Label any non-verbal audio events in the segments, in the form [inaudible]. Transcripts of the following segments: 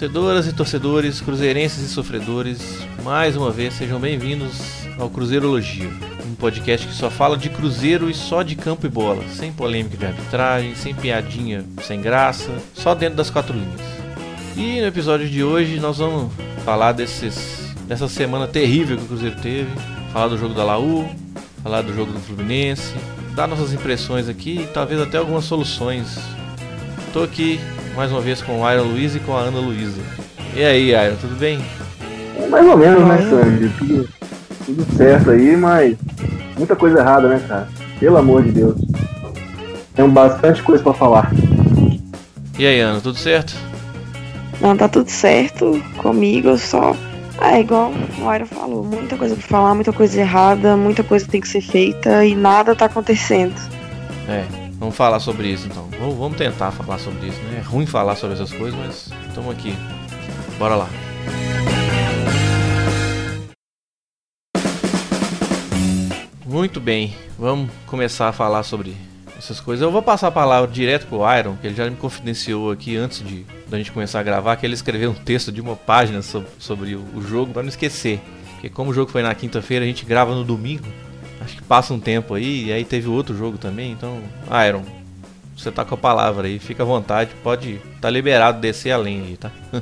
Torcedoras e torcedores, cruzeirenses e sofredores, mais uma vez sejam bem-vindos ao Cruzeirologia, um podcast que só fala de cruzeiro e só de campo e bola, sem polêmica de arbitragem, sem piadinha sem graça, só dentro das quatro linhas. E no episódio de hoje nós vamos falar desses, dessa semana terrível que o Cruzeiro teve, falar do jogo da Laú, falar do jogo do Fluminense, dar nossas impressões aqui e talvez até algumas soluções. Tô aqui mais uma vez com o Iron Luiz e com a Ana Luísa. E aí, Iron, tudo bem? É mais ou menos, né, Sandy? Tudo, tudo certo aí, mas muita coisa errada, né, cara? Pelo amor de Deus. Tem bastante coisa para falar. E aí, Ana, tudo certo? Não, tá tudo certo comigo, só. É igual o Iron falou, muita coisa pra falar, muita coisa errada, muita coisa tem que ser feita e nada tá acontecendo. É, Vamos falar sobre isso então. Vamos tentar falar sobre isso, né? É ruim falar sobre essas coisas, mas estamos aqui. Bora lá. Muito bem, vamos começar a falar sobre essas coisas. Eu vou passar a palavra direto pro Iron, que ele já me confidenciou aqui antes de da gente começar a gravar, que ele escreveu um texto de uma página sobre, sobre o, o jogo para não esquecer. Porque como o jogo foi na quinta-feira, a gente grava no domingo. Acho que passa um tempo aí, e aí teve outro jogo também, então. Iron, você tá com a palavra aí, fica à vontade, pode. Tá liberado descer além aí, tá? [laughs]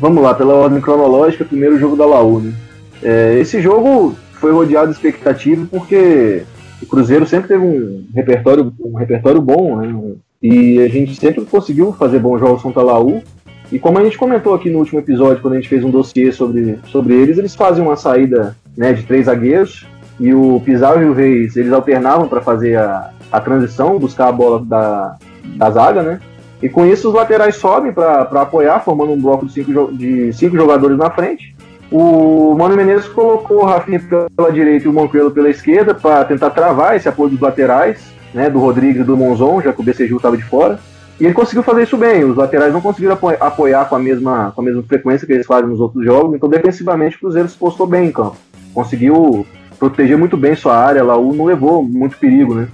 Vamos lá, pela ordem cronológica, primeiro jogo da Laú, né? É, esse jogo foi rodeado de expectativa porque o Cruzeiro sempre teve um repertório, um repertório bom, né? E a gente sempre conseguiu fazer bons jogos contra a Laú. E como a gente comentou aqui no último episódio, quando a gente fez um dossiê sobre, sobre eles, eles fazem uma saída né, de três zagueiros, e o Pizarro e o Reis, eles alternavam para fazer a, a transição, buscar a bola da, da zaga, né? E com isso os laterais sobem para apoiar, formando um bloco de cinco, de cinco jogadores na frente. O Mano Menezes colocou o Rafinha pela direita e o Manquelo pela esquerda para tentar travar esse apoio dos laterais, né, do Rodrigues e do Monzon, já que o BCG estava de fora. E ele conseguiu fazer isso bem. Os laterais não conseguiram apoiar com a mesma, com a mesma frequência que eles fazem nos outros jogos, então defensivamente o Cruzeiro se postou bem em campo. Conseguiu proteger muito bem sua área, Laú não levou muito perigo, né?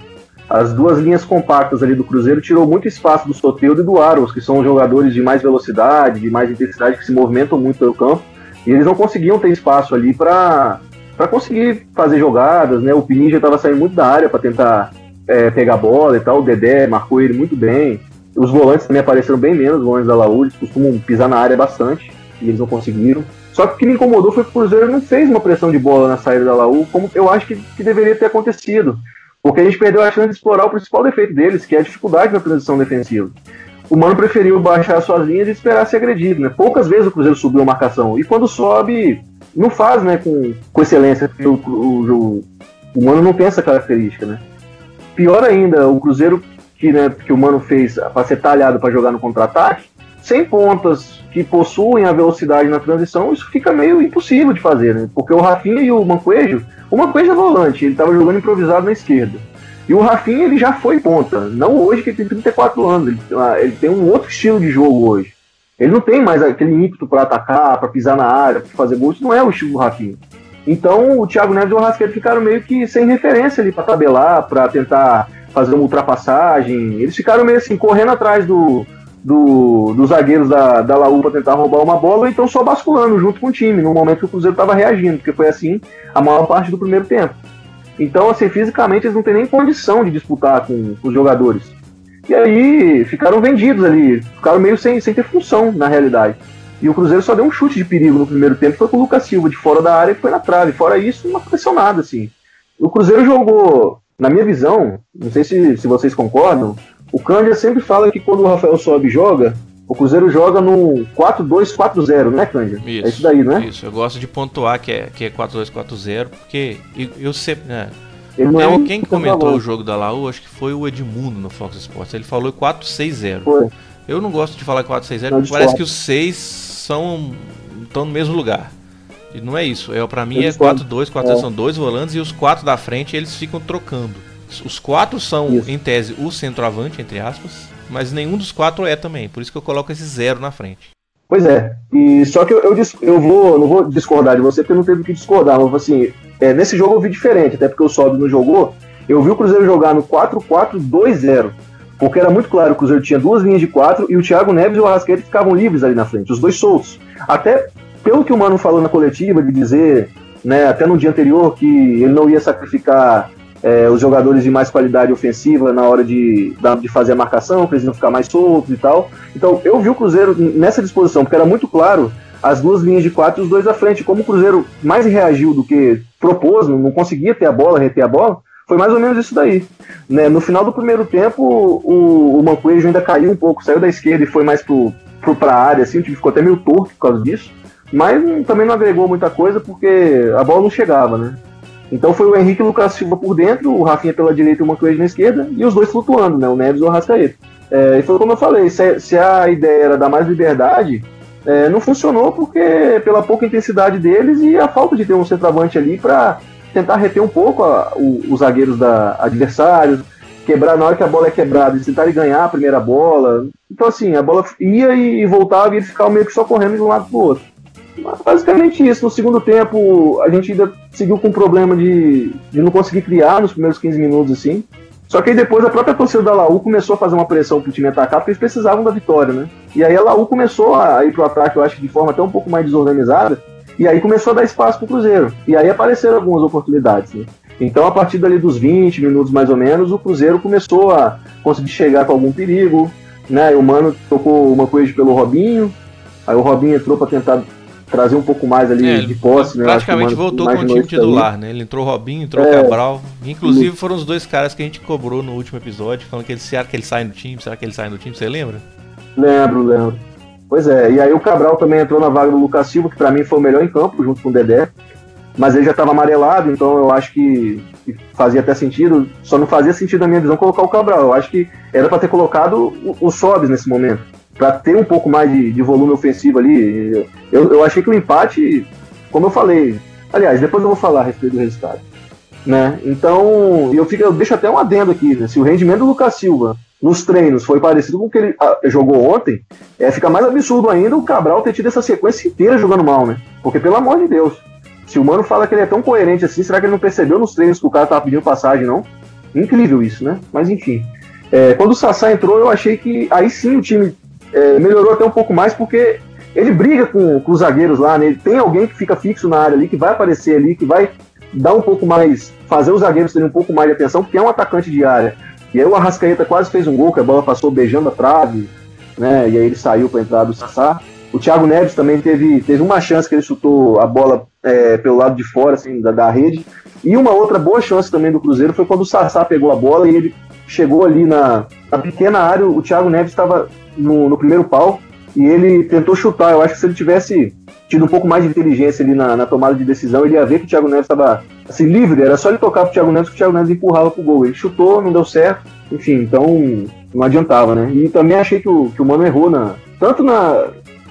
As duas linhas compactas ali do Cruzeiro tirou muito espaço do Soteudo e do Aros, que são jogadores de mais velocidade, de mais intensidade, que se movimentam muito pelo campo, e eles não conseguiam ter espaço ali para para conseguir fazer jogadas, né? O Pininho já estava saindo muito da área para tentar é, pegar a bola e tal, o Dedé marcou ele muito bem. Os volantes também apareceram bem menos, os volantes da Laú, eles costumam pisar na área bastante, e eles não conseguiram. Só que o que me incomodou foi que o Cruzeiro não fez uma pressão de bola na saída da Laú, como eu acho que, que deveria ter acontecido. Porque a gente perdeu a chance de explorar o principal defeito deles, que é a dificuldade na transição defensiva. O Mano preferiu baixar suas linhas e esperar ser agredido. Né? Poucas vezes o Cruzeiro subiu a marcação. E quando sobe, não faz né, com, com excelência, o, o, o Mano não tem essa característica. Né? Pior ainda, o Cruzeiro que, né, que o Mano fez para ser talhado para jogar no contra-ataque, sem pontas que possuem a velocidade na transição, isso fica meio impossível de fazer, né? Porque o Rafinha e o Mancoejo, o Mancoejo é volante, ele estava jogando improvisado na esquerda. E o Rafinha ele já foi ponta, não hoje que ele tem 34 anos, ele, ah, ele tem um outro estilo de jogo hoje. Ele não tem mais aquele ímpeto para atacar, para pisar na área, para fazer gols, não é o estilo do Rafinha. Então o Thiago Neves e o Rasqueiro ficaram meio que sem referência ali para tabelar, para tentar fazer uma ultrapassagem. Eles ficaram meio assim, correndo atrás do, do, dos zagueiros da, da Laú para tentar roubar uma bola, ou então só basculando junto com o time, no momento que o Cruzeiro estava reagindo, porque foi assim a maior parte do primeiro tempo. Então, assim, fisicamente eles não têm nem condição de disputar com, com os jogadores. E aí ficaram vendidos ali, ficaram meio sem, sem ter função na realidade. E o Cruzeiro só deu um chute de perigo no primeiro tempo, foi com o Lucas Silva, de fora da área, que foi na trave. Fora isso, não aconteceu nada, assim. O Cruzeiro jogou, na minha visão, não sei se, se vocês concordam, o Cândia sempre fala que quando o Rafael sobe joga, o Cruzeiro joga no 4-2-4-0, né, Cândia? Isso, é isso daí, né? Isso, eu gosto de pontuar que é, que é 4-2-4-0, porque eu, eu sempre. Né, não é um quem comentou o jogo da Laú, acho que foi o Edmundo no Fox Sports. Ele falou 4-6-0. Eu não gosto de falar 4-6-0, porque parece que os 6 são estão no mesmo lugar. E não é isso. É, pra mim é 4-2, 4 é. são dois volantes e os quatro da frente eles ficam trocando. Os quatro são, isso. em tese, o centroavante, entre aspas, mas nenhum dos quatro é também. Por isso que eu coloco esse zero na frente. Pois é. E só que eu, eu, eu vou, não vou discordar de você, porque não teve que discordar, mas assim, é, nesse jogo eu vi diferente, até porque o Sobe não jogou. Eu vi o Cruzeiro jogar no 4-4-2-0. Porque era muito claro que o Cruzeiro tinha duas linhas de quatro e o Thiago Neves e o Arrascaeta ficavam livres ali na frente, os dois soltos. Até pelo que o Mano falou na coletiva, de dizer, né, até no dia anterior, que ele não ia sacrificar é, os jogadores de mais qualidade ofensiva na hora de, de fazer a marcação, para eles não ficar mais soltos e tal. Então eu vi o Cruzeiro nessa disposição, porque era muito claro as duas linhas de quatro e os dois à frente. Como o Cruzeiro mais reagiu do que propôs, não, conseguia ter a bola, reter a bola, foi mais ou menos isso daí. Né? No final do primeiro tempo, o, o Mancoejo ainda caiu um pouco, saiu da esquerda e foi mais para a área, assim, o time ficou até meio torto por causa disso. Mas também não agregou muita coisa porque a bola não chegava, né? Então foi o Henrique Lucas Silva por dentro, o Rafinha pela direita e o Mancoejo na esquerda, e os dois flutuando, né? O Neves e o Arrascaeta. É, e foi como eu falei, se, se a ideia era dar mais liberdade, é, não funcionou porque pela pouca intensidade deles e a falta de ter um centroavante ali para tentar reter um pouco a, o, os zagueiros da adversários, quebrar na hora que a bola é quebrada, eles tentarem ganhar a primeira bola. Então assim, a bola ia e voltava e eles ficavam meio que só correndo de um lado pro outro. Basicamente isso. No segundo tempo, a gente ainda seguiu com o problema de, de não conseguir criar nos primeiros 15 minutos, assim. Só que aí depois a própria torcida da Laú começou a fazer uma pressão pro time atacar, porque eles precisavam da vitória, né? E aí a Laú começou a ir pro ataque, eu acho de forma até um pouco mais desorganizada, e aí começou a dar espaço pro Cruzeiro. E aí apareceram algumas oportunidades, né? Então, a partir dali dos 20 minutos mais ou menos, o Cruzeiro começou a conseguir chegar com algum perigo, né? O Mano tocou uma coisa pelo Robinho, aí o Robinho entrou para tentar trazer um pouco mais ali é, de posse, né? Praticamente voltou com o time titular, né? Ele entrou Robinho, entrou é, Cabral. Inclusive foram os dois caras que a gente cobrou no último episódio, falando que ele, será que ele sai do time, será que ele sai do time, você lembra? Lembro, lembro. Pois é, e aí o Cabral também entrou na vaga do Lucas Silva, que para mim foi o melhor em campo, junto com o Dedé. Mas ele já estava amarelado, então eu acho que, fazia até sentido. Só não fazia sentido na minha visão colocar o Cabral. Eu acho que era para ter colocado o, o Sobs nesse momento para ter um pouco mais de, de volume ofensivo ali. Eu, eu achei que o empate, como eu falei, aliás, depois eu vou falar a respeito do resultado. Né? Então, eu, fico, eu deixo até um adendo aqui, né? se o rendimento do Lucas Silva nos treinos foi parecido com o que ele ah, jogou ontem, é, fica mais absurdo ainda o Cabral ter tido essa sequência inteira jogando mal, né? Porque, pelo amor de Deus, se o Mano fala que ele é tão coerente assim, será que ele não percebeu nos treinos que o cara tava pedindo passagem, não? Incrível isso, né? Mas enfim. É, quando o Sassá entrou, eu achei que aí sim o time é, melhorou até um pouco mais porque ele briga com, com os zagueiros lá, né? Tem alguém que fica fixo na área ali, que vai aparecer ali, que vai dar um pouco mais, fazer os zagueiros terem um pouco mais de atenção, porque é um atacante de área. E aí o Arrascaeta quase fez um gol, que a bola passou beijando a trave, né? E aí ele saiu para entrar do Sassá. O Thiago Neves também teve, teve uma chance que ele chutou a bola é, pelo lado de fora, assim, da, da rede. E uma outra boa chance também do Cruzeiro foi quando o Sassá pegou a bola e ele chegou ali na, na pequena área. O Thiago Neves estava no, no, primeiro pau e ele tentou chutar. Eu acho que se ele tivesse tido um pouco mais de inteligência ali na, na tomada de decisão, ele ia ver que o Thiago Neves estava assim, livre. Era só ele tocar pro Thiago Neves que o Thiago Neves empurrava pro gol. Ele chutou, não deu certo. Enfim, então não adiantava, né? E também achei que o, que o Mano errou na, tanto na,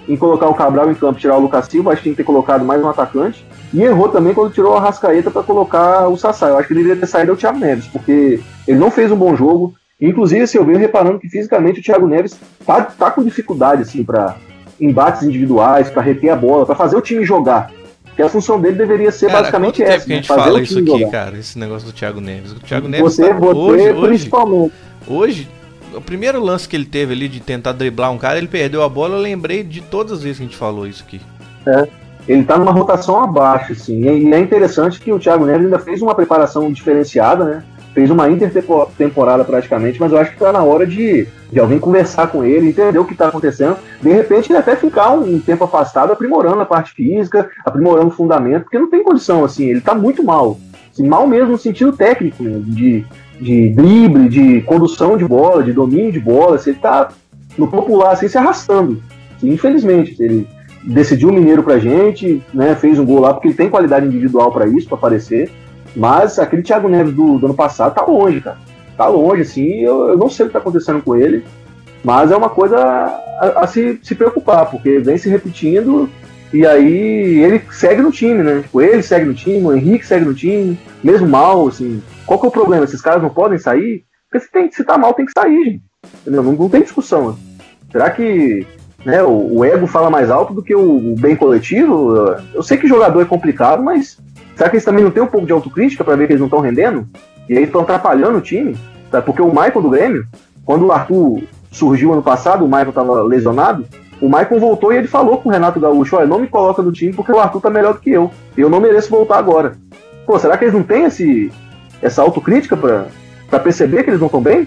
em colocar o Cabral em campo tirar o Lucas Silva, acho que tinha que ter colocado mais um atacante. E errou também quando tirou o Arrascaeta para colocar o Sassá. Eu acho que ele deveria ter saído o Thiago Neves, porque ele não fez um bom jogo. Inclusive, assim, eu venho reparando que fisicamente o Thiago Neves tá, tá com dificuldade assim para embates individuais, para reter a bola, para fazer o time jogar. Que a função dele deveria ser cara, basicamente quanto essa. Tempo que a gente fala isso aqui, jogar. cara, esse negócio do Thiago Neves. O Thiago Neves você, tá, você hoje, principalmente. Hoje, o primeiro lance que ele teve ali de tentar driblar um cara, ele perdeu a bola, eu lembrei de todas as vezes que a gente falou isso aqui. É. Ele tá numa rotação abaixo, assim. E é interessante que o Thiago Neves ainda fez uma preparação diferenciada, né? Fez uma intertemporada praticamente, mas eu acho que está na hora de, de alguém conversar com ele, entender o que está acontecendo. De repente, ele até ficar um tempo afastado, aprimorando a parte física, aprimorando o fundamento, porque não tem condição, assim, ele está muito mal. Assim, mal mesmo no sentido técnico, né, de, de drible, de condução de bola, de domínio de bola. Assim, ele está no popular, assim, se arrastando. Assim, infelizmente, ele decidiu o Mineiro pra gente, né, fez um gol lá, porque ele tem qualidade individual para isso, para aparecer mas aquele Thiago Neves do, do, ano passado tá longe, cara. Tá longe, assim. Eu, eu não sei o que tá acontecendo com ele, mas é uma coisa a, a, se, se preocupar, porque vem se repetindo e aí ele segue no time, né? Tipo, ele segue no time, o Henrique segue no time, mesmo mal, assim. Qual que é o problema? Esses caras não podem sair? Porque se, tem, se tá mal, tem que sair, gente. Não, não, tem discussão. Né? Será que né, o, o, ego fala mais alto do que o, o, bem coletivo? Eu sei que jogador é complicado, mas Será que eles também não têm um pouco de autocrítica para ver que eles não estão rendendo? E aí estão atrapalhando o time? Sabe? Porque o Michael do Grêmio, quando o Arthur surgiu ano passado, o Michael estava lesionado, o Michael voltou e ele falou com o Renato Gaúcho, olha, não me coloca no time porque o Arthur tá melhor do que eu. Eu não mereço voltar agora. Pô, será que eles não têm esse, essa autocrítica para perceber que eles não estão bem?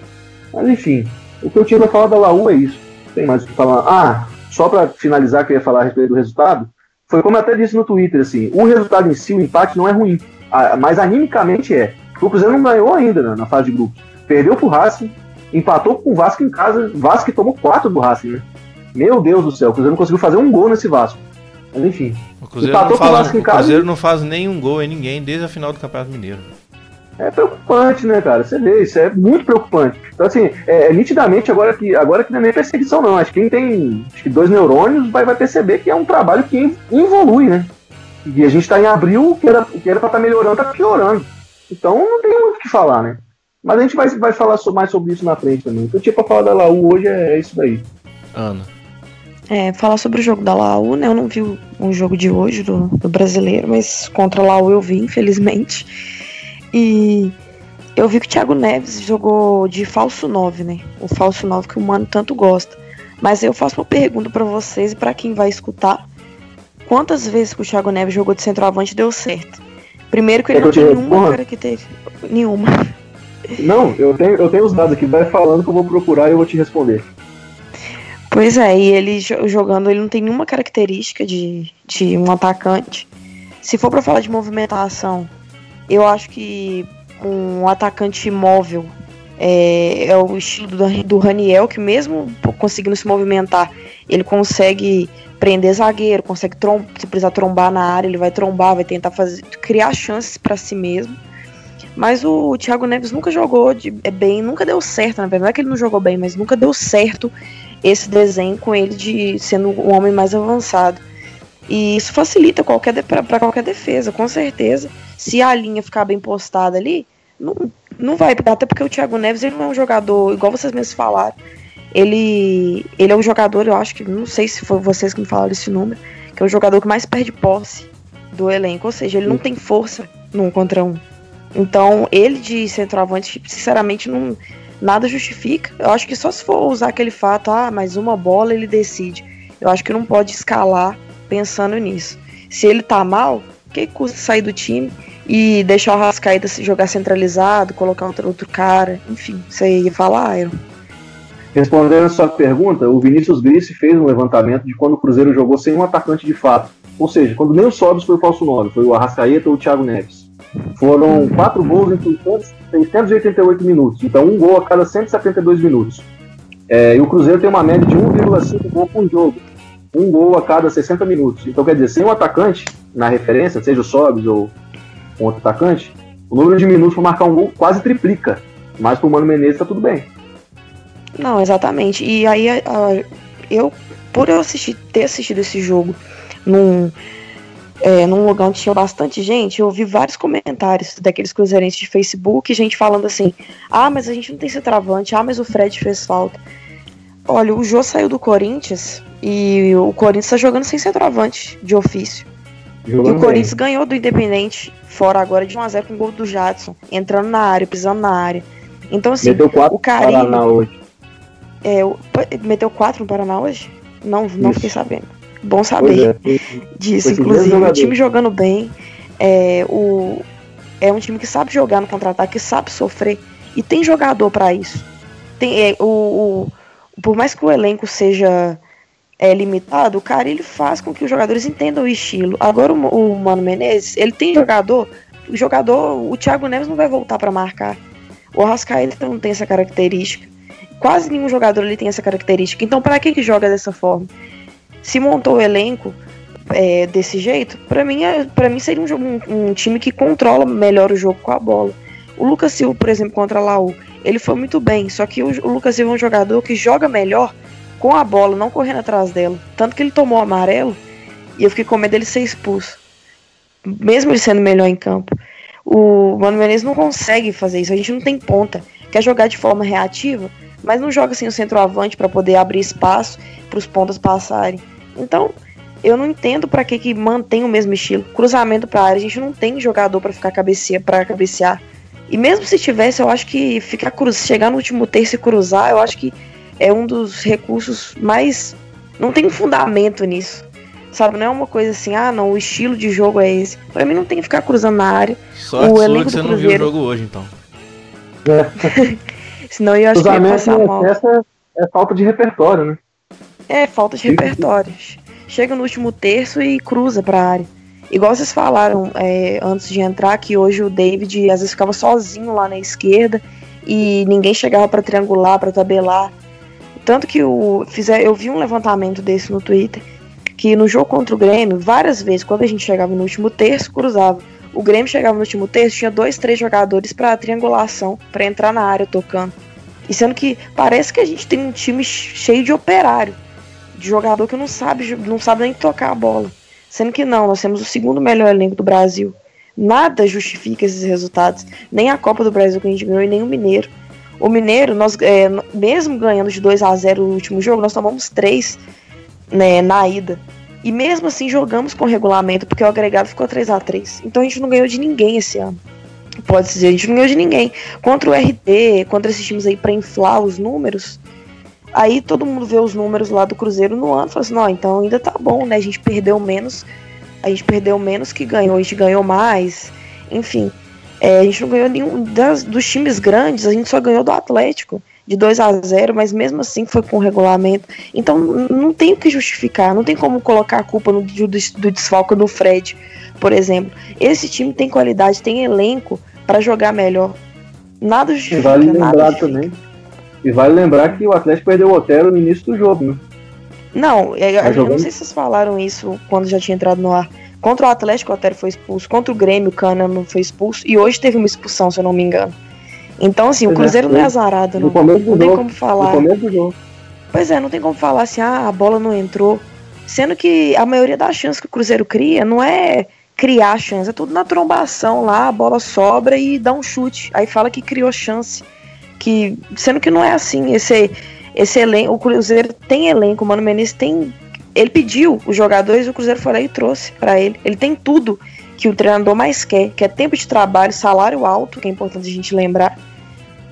Mas enfim, o que eu tinha pra falar da Laú é isso. Tem mais o que falar. Ah, só para finalizar que eu ia falar a respeito do resultado, foi como eu até disse no Twitter, assim, o resultado em si, o empate não é ruim, mas animicamente é. O Cruzeiro não ganhou ainda na, na fase de grupos. Perdeu pro Racing, empatou com o Vasco em casa, Vasco que tomou quatro do Racing, né? Meu Deus do céu, o Cruzeiro não conseguiu fazer um gol nesse Vasco. Mas enfim. O Cruzeiro, não, fala, o Cruzeiro não faz nenhum gol em ninguém desde a final do Campeonato Mineiro é preocupante, né, cara? Você vê, isso é muito preocupante. Então, assim, é, é, nitidamente agora que, agora que não é nem perseguição, não. Acho que quem tem acho que dois neurônios vai, vai perceber que é um trabalho que evolui, né? E a gente está em abril, o que era, o que era pra estar tá melhorando, tá piorando. Então não tem muito o que falar, né? Mas a gente vai, vai falar mais sobre isso na frente também. Então, tipo, pra falar da Laú hoje é, é isso daí. Ana. É, falar sobre o jogo da Laú, né? Eu não vi o, o jogo de hoje do, do brasileiro, mas contra a Laú eu vi, infelizmente. E eu vi que o Thiago Neves jogou de falso 9, né? O falso 9 que o Mano tanto gosta. Mas eu faço uma pergunta para vocês e para quem vai escutar. Quantas vezes que o Thiago Neves jogou de centroavante deu certo? Primeiro que ele é não tem nenhuma característica. Nenhuma. Não, eu tenho, eu tenho os dados aqui. Vai falando que eu vou procurar e eu vou te responder. Pois é, e ele jogando, ele não tem nenhuma característica de, de um atacante. Se for para falar de movimentação, eu acho que um atacante móvel é, é o estilo do, do Raniel, que mesmo conseguindo se movimentar, ele consegue prender zagueiro, consegue trom se precisar trombar na área, ele vai trombar, vai tentar fazer, criar chances para si mesmo. Mas o, Thiago Neves nunca jogou de, é bem, nunca deu certo, na verdade. Não é que ele não jogou bem, mas nunca deu certo esse desenho com ele de sendo um homem mais avançado. E isso facilita qualquer para qualquer defesa, com certeza se a linha ficar bem postada ali, não, não vai, até porque o Thiago Neves ele não é um jogador, igual vocês mesmos falaram, ele, ele é um jogador, eu acho que, não sei se foi vocês que me falaram esse número, que é o jogador que mais perde posse do elenco, ou seja, ele não tem força num contra um. Então, ele de centroavante, sinceramente, não nada justifica. Eu acho que só se for usar aquele fato, ah, mas uma bola ele decide. Eu acho que não pode escalar pensando nisso. Se ele tá mal, que custa sair do time? e deixar o se jogar centralizado, colocar outro, outro cara, enfim, você ia falar, Iron? Respondendo a sua pergunta, o Vinícius Brice fez um levantamento de quando o Cruzeiro jogou sem um atacante de fato. Ou seja, quando nem o Sobis foi o falso 9, foi o Arrascaeta ou o Thiago Neves. Foram quatro gols em 688 minutos, então um gol a cada 172 minutos. É, e o Cruzeiro tem uma média de 1,5 gol por jogo. Um gol a cada 60 minutos. Então, quer dizer, sem um atacante na referência, seja o Sobis ou com outro atacante, o número de minutos para marcar um gol quase triplica. Mas pro Mano Menezes tá tudo bem. Não, exatamente. E aí eu, por eu assistir, ter assistido esse jogo num, é, num lugar onde tinha bastante gente, eu ouvi vários comentários daqueles cruzeirenses de Facebook, gente falando assim: ah, mas a gente não tem centroavante, ah, mas o Fred fez falta. Olha, o Jô saiu do Corinthians e o Corinthians tá jogando sem centroavante de ofício. Jogando e o Corinthians bem. ganhou do Independente fora agora de 1x0 com o gol do Jadson, entrando na área, pisando na área. Então, assim, meteu quatro o Carilho. Paraná hoje. É, o, meteu 4 no Paraná hoje? Não, não fiquei sabendo. Bom saber é, disso, inclusive. O time jogando bem. É, o, é um time que sabe jogar no contra-ataque, que sabe sofrer. E tem jogador para isso. Tem, é, o, o, por mais que o elenco seja é, limitado, o cara ele faz com que os jogadores entendam o estilo. Agora o, o Mano Menezes, ele tem jogador, o jogador, o Thiago Neves não vai voltar para marcar. O Arrascaeta não tem essa característica. Quase nenhum jogador ele tem essa característica. Então, para que que joga dessa forma? Se montou o elenco é, desse jeito, para mim, é, para mim seria um, um, um, time que controla melhor o jogo com a bola. O Lucas Silva, por exemplo, contra a Laú, ele foi muito bem. Só que o, o Lucas Silva é um jogador que joga melhor com a bola, não correndo atrás dela. Tanto que ele tomou o amarelo e eu fiquei com medo dele ser expulso. Mesmo ele sendo melhor em campo. O Mano Menezes não consegue fazer isso. A gente não tem ponta. Quer jogar de forma reativa, mas não joga assim o centroavante para poder abrir espaço para os pontas passarem. Então, eu não entendo para que que mantém o mesmo estilo. Cruzamento para área, a gente não tem jogador para ficar cabeceia para cabecear. E mesmo se tivesse, eu acho que ficar cruz, chegar no último terço e cruzar, eu acho que é um dos recursos mais. Não tem fundamento nisso. Sabe, não é uma coisa assim, ah, não, o estilo de jogo é esse. Pra mim não tem que ficar cruzando na área. Só o elenco que você não viu o jogo hoje, então. É. [laughs] Senão eu acho que ia passar mal. Essa é falta de repertório, né? É, falta de repertório. Chega no último terço e cruza pra área. Igual vocês falaram é, antes de entrar, que hoje o David às vezes ficava sozinho lá na esquerda e ninguém chegava para triangular, para tabelar. Tanto que o, fizer, eu vi um levantamento desse no Twitter, que no jogo contra o Grêmio, várias vezes, quando a gente chegava no último terço, cruzava. O Grêmio chegava no último terço, tinha dois, três jogadores para triangulação, para entrar na área tocando. E sendo que parece que a gente tem um time cheio de operário, de jogador que não sabe, não sabe nem tocar a bola. Sendo que não, nós temos o segundo melhor elenco do Brasil. Nada justifica esses resultados. Nem a Copa do Brasil que a gente ganhou e nem o Mineiro. O Mineiro, nós, é, mesmo ganhando de 2 a 0 no último jogo, nós tomamos 3 né, na ida. E mesmo assim jogamos com regulamento, porque o agregado ficou 3 a 3 Então a gente não ganhou de ninguém esse ano. Pode dizer, a gente não ganhou de ninguém. Contra o RT, contra esses times aí para inflar os números, Aí todo mundo vê os números lá do Cruzeiro no ano e fala assim, não, então ainda tá bom, né? A gente perdeu menos, a gente perdeu menos que ganhou, a gente ganhou mais, enfim. É, a gente não ganhou nenhum das, dos times grandes, a gente só ganhou do Atlético de 2 a 0 mas mesmo assim foi com regulamento. Então não tem o que justificar, não tem como colocar a culpa no, do, do desfalque no Fred, por exemplo. Esse time tem qualidade, tem elenco para jogar melhor. Nada justifica. Vale lembrar nada justifica. também e vale lembrar que o Atlético perdeu o Otero no início do jogo, né? Não, eu, tá eu não sei se vocês falaram isso quando já tinha entrado no ar. Contra o Atlético, o Otero foi expulso. Contra o Grêmio, o Cana não foi expulso. E hoje teve uma expulsão, se eu não me engano. Então, assim, o Cruzeiro é, não é azarado, não. Começo não jogo, tem como falar. Jogo. Pois é, não tem como falar assim, ah, a bola não entrou. Sendo que a maioria das chances que o Cruzeiro cria não é criar chance, é tudo na trombação lá, a bola sobra e dá um chute. Aí fala que criou chance que sendo que não é assim. Esse esse elenco, o Cruzeiro tem elenco, o Mano Menezes tem ele pediu os jogadores, o Cruzeiro foi lá e trouxe para ele. Ele tem tudo que o treinador mais quer, que é tempo de trabalho, salário alto, que é importante a gente lembrar.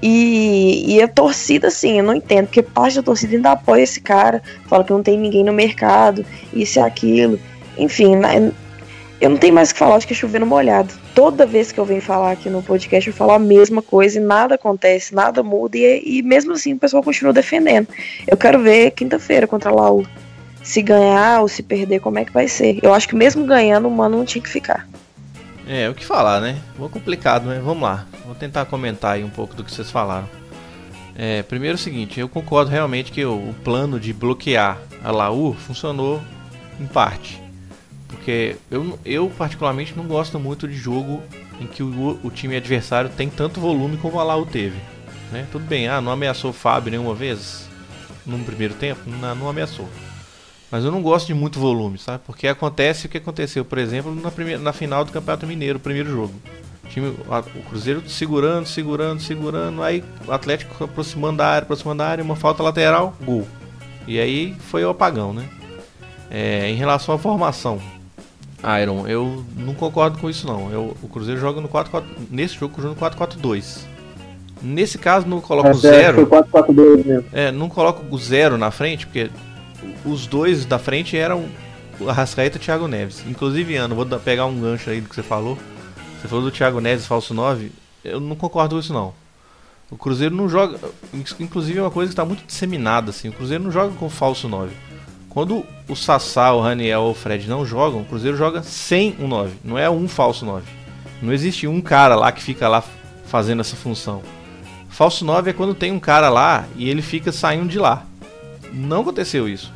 E, e a torcida, assim, eu não entendo, porque parte da torcida ainda apoia esse cara, fala que não tem ninguém no mercado, isso e aquilo. Enfim, eu não tenho mais o que falar, acho que é chovendo molhado. Toda vez que eu venho falar aqui no podcast, eu falo a mesma coisa e nada acontece, nada muda, e, e mesmo assim o pessoal continua defendendo. Eu quero ver quinta-feira contra a Laú. Se ganhar ou se perder, como é que vai ser? Eu acho que mesmo ganhando, o mano não tinha que ficar. É, o que falar, né? Vou complicado, né? Vamos lá. Vou tentar comentar aí um pouco do que vocês falaram. É, primeiro é o seguinte, eu concordo realmente que o, o plano de bloquear a Laú funcionou em parte. Porque eu, eu particularmente não gosto muito de jogo em que o, o time adversário tem tanto volume como a Lau teve. Né? Tudo bem, ah, não ameaçou o Fábio nenhuma vez no primeiro tempo? Não, não ameaçou. Mas eu não gosto de muito volume, sabe? Porque acontece o que aconteceu, por exemplo, na, primeira, na final do Campeonato Mineiro, o primeiro jogo. O, time, o Cruzeiro segurando, segurando, segurando, aí o Atlético aproximando da área, aproximando da área, uma falta lateral, gol. E aí foi o apagão, né? É, em relação à formação, Iron, eu não concordo com isso não. Eu, o Cruzeiro joga no 4 4 nesse jogo joga no 4-4-2. Nesse caso não coloca o zero. 4 -4 -2 mesmo. É, não coloca o zero na frente, porque os dois da frente eram Arrascaeta e o Thiago Neves. Inclusive, Ana, vou pegar um gancho aí do que você falou. Você falou do Thiago Neves falso 9. Eu não concordo com isso não. O Cruzeiro não joga. Inclusive é uma coisa que está muito disseminada assim. O Cruzeiro não joga com falso 9. Quando o Sassá, o Raniel ou o Fred não jogam, o Cruzeiro joga sem um 9. Não é um falso 9. Não existe um cara lá que fica lá fazendo essa função. Falso 9 é quando tem um cara lá e ele fica saindo de lá. Não aconteceu isso.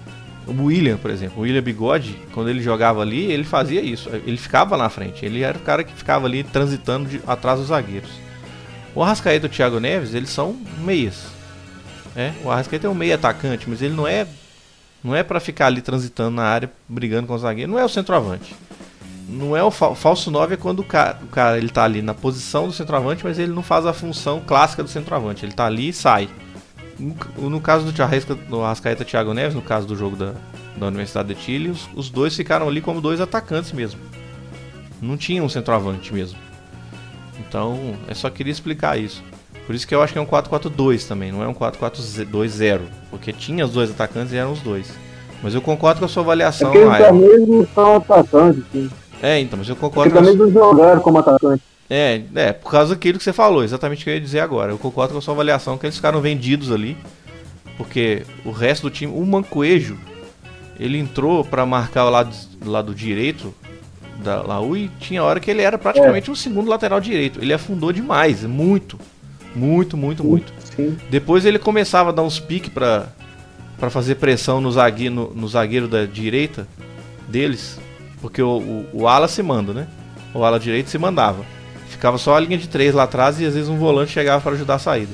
O William, por exemplo, o William Bigode, quando ele jogava ali, ele fazia isso. Ele ficava na frente. Ele era o cara que ficava ali transitando de, atrás dos zagueiros. O Arrascaeta e o Thiago Neves, eles são meias. É, o Arrascaeta é um meio atacante, mas ele não é não é para ficar ali transitando na área, brigando com o zagueiro. Não é o centroavante. Não é o fa falso 9 é quando o cara, o cara ele tá ali na posição do centroavante, mas ele não faz a função clássica do centroavante. Ele tá ali e sai. No, no caso do Arrasca, do Arrascaeta Thiago Neves, no caso do jogo da, da Universidade de Chile, os, os dois ficaram ali como dois atacantes mesmo. Não tinha um centroavante mesmo. Então, eu só queria explicar isso. Por isso que eu acho que é um 4-4-2 também, não é um 4-4-2-0. Porque tinha os dois atacantes e eram os dois. Mas eu concordo com a sua avaliação, é porque eles não são atacantes, sim. É, então, mas eu concordo também não jogaram como atacante. É, é, por causa daquilo que você falou, exatamente o que eu ia dizer agora. Eu concordo com a sua avaliação que eles ficaram vendidos ali. Porque o resto do time, o Mancoejo, ele entrou para marcar o lado, lado direito da Laú e tinha hora que ele era praticamente é. um segundo lateral direito. Ele afundou demais, muito. Muito, muito, muito. Sim. Depois ele começava a dar uns piques para para fazer pressão no zagueiro, no, no, zagueiro da direita deles, porque o, o, o ala se manda, né? O ala direito se mandava. Ficava só a linha de três lá atrás e às vezes um volante chegava para ajudar a saída.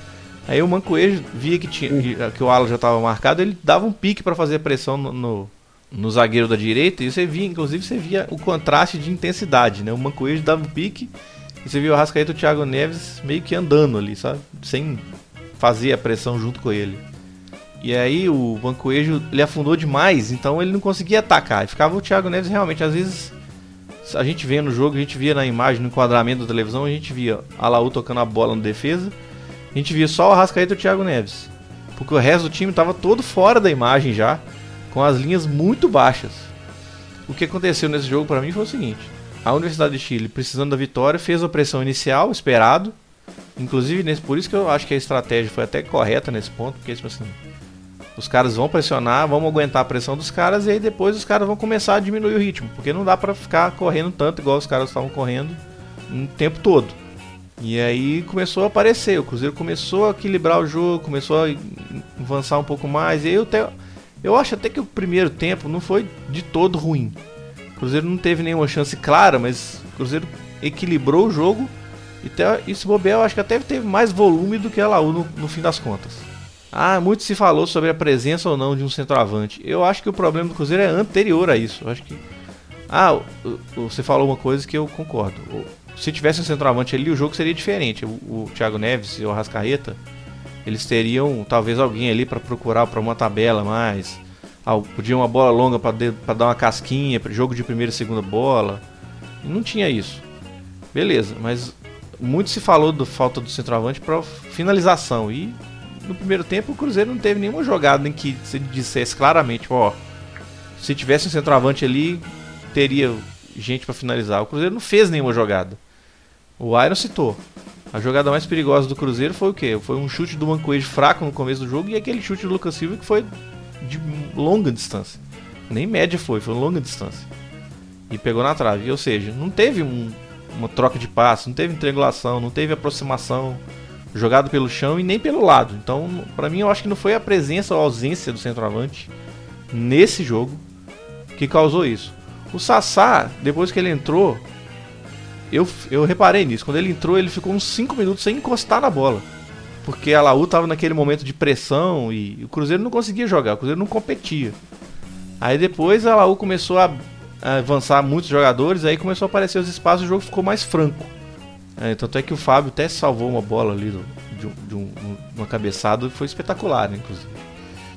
Aí o Mancoejo via que, tinha, que, que o ala já estava marcado, ele dava um pique para fazer pressão no, no, no, zagueiro da direita e você via, inclusive, você via o contraste de intensidade, né? O Mancoejo dava um pique e você via o Rascaeta e o Thiago Neves meio que andando ali, sabe? Sem fazer a pressão junto com ele. E aí o Bancoejo ele afundou demais, então ele não conseguia atacar. E ficava o Thiago Neves realmente, às vezes a gente vê no jogo, a gente via na imagem, no enquadramento da televisão, a gente via a Laú tocando a bola no defesa, a gente via só o Arrascaeta e o Thiago Neves. Porque o resto do time estava todo fora da imagem já, com as linhas muito baixas. O que aconteceu nesse jogo para mim foi o seguinte: a Universidade de Chile, precisando da vitória, fez a pressão inicial, esperado. Inclusive, nesse, por isso que eu acho que a estratégia foi até correta nesse ponto, porque tipo assim, os caras vão pressionar, vamos aguentar a pressão dos caras e aí depois os caras vão começar a diminuir o ritmo, porque não dá para ficar correndo tanto igual os caras estavam correndo o tempo todo. E aí começou a aparecer, o Cruzeiro começou a equilibrar o jogo, começou a avançar um pouco mais. E eu até eu acho até que o primeiro tempo não foi de todo ruim. O Cruzeiro não teve nenhuma chance clara, mas o Cruzeiro equilibrou o jogo e, até, e se bobear, eu acho que até teve mais volume do que a Laú no, no fim das contas. Ah, muito se falou sobre a presença ou não de um centroavante. Eu acho que o problema do Cruzeiro é anterior a isso. Eu acho que. Ah, você falou uma coisa que eu concordo. Se tivesse um centroavante ali, o jogo seria diferente. O, Thiago Neves e o Rascaeta, eles teriam talvez alguém ali para procurar para uma tabela mais. Ah, podia uma bola longa para dar uma casquinha, jogo de primeira e segunda bola. Não tinha isso. Beleza, mas muito se falou da falta do centroavante para finalização e no primeiro tempo o Cruzeiro não teve nenhuma jogada em que se dissesse claramente, ó, se tivesse um centroavante ali, teria gente para finalizar. O Cruzeiro não fez nenhuma jogada. O Iron citou. A jogada mais perigosa do Cruzeiro foi o quê? Foi um chute do Mancoejo fraco no começo do jogo e aquele chute do Lucas Silva que foi de longa distância. Nem média foi, foi longa distância. E pegou na trave. Ou seja, não teve um, uma troca de passe, não teve triangulação, não teve aproximação jogado pelo chão e nem pelo lado. Então, para mim, eu acho que não foi a presença ou a ausência do centroavante nesse jogo que causou isso. O Sassá, depois que ele entrou, eu, eu reparei nisso. Quando ele entrou, ele ficou uns 5 minutos sem encostar na bola. Porque a Laú estava naquele momento de pressão e o Cruzeiro não conseguia jogar, o Cruzeiro não competia. Aí depois a Laú começou a, avançar muitos jogadores, aí começou a aparecer os espaços, o jogo ficou mais franco. É, tanto é que o Fábio até salvou uma bola ali do, de, um, de um, uma cabeçada foi espetacular, inclusive.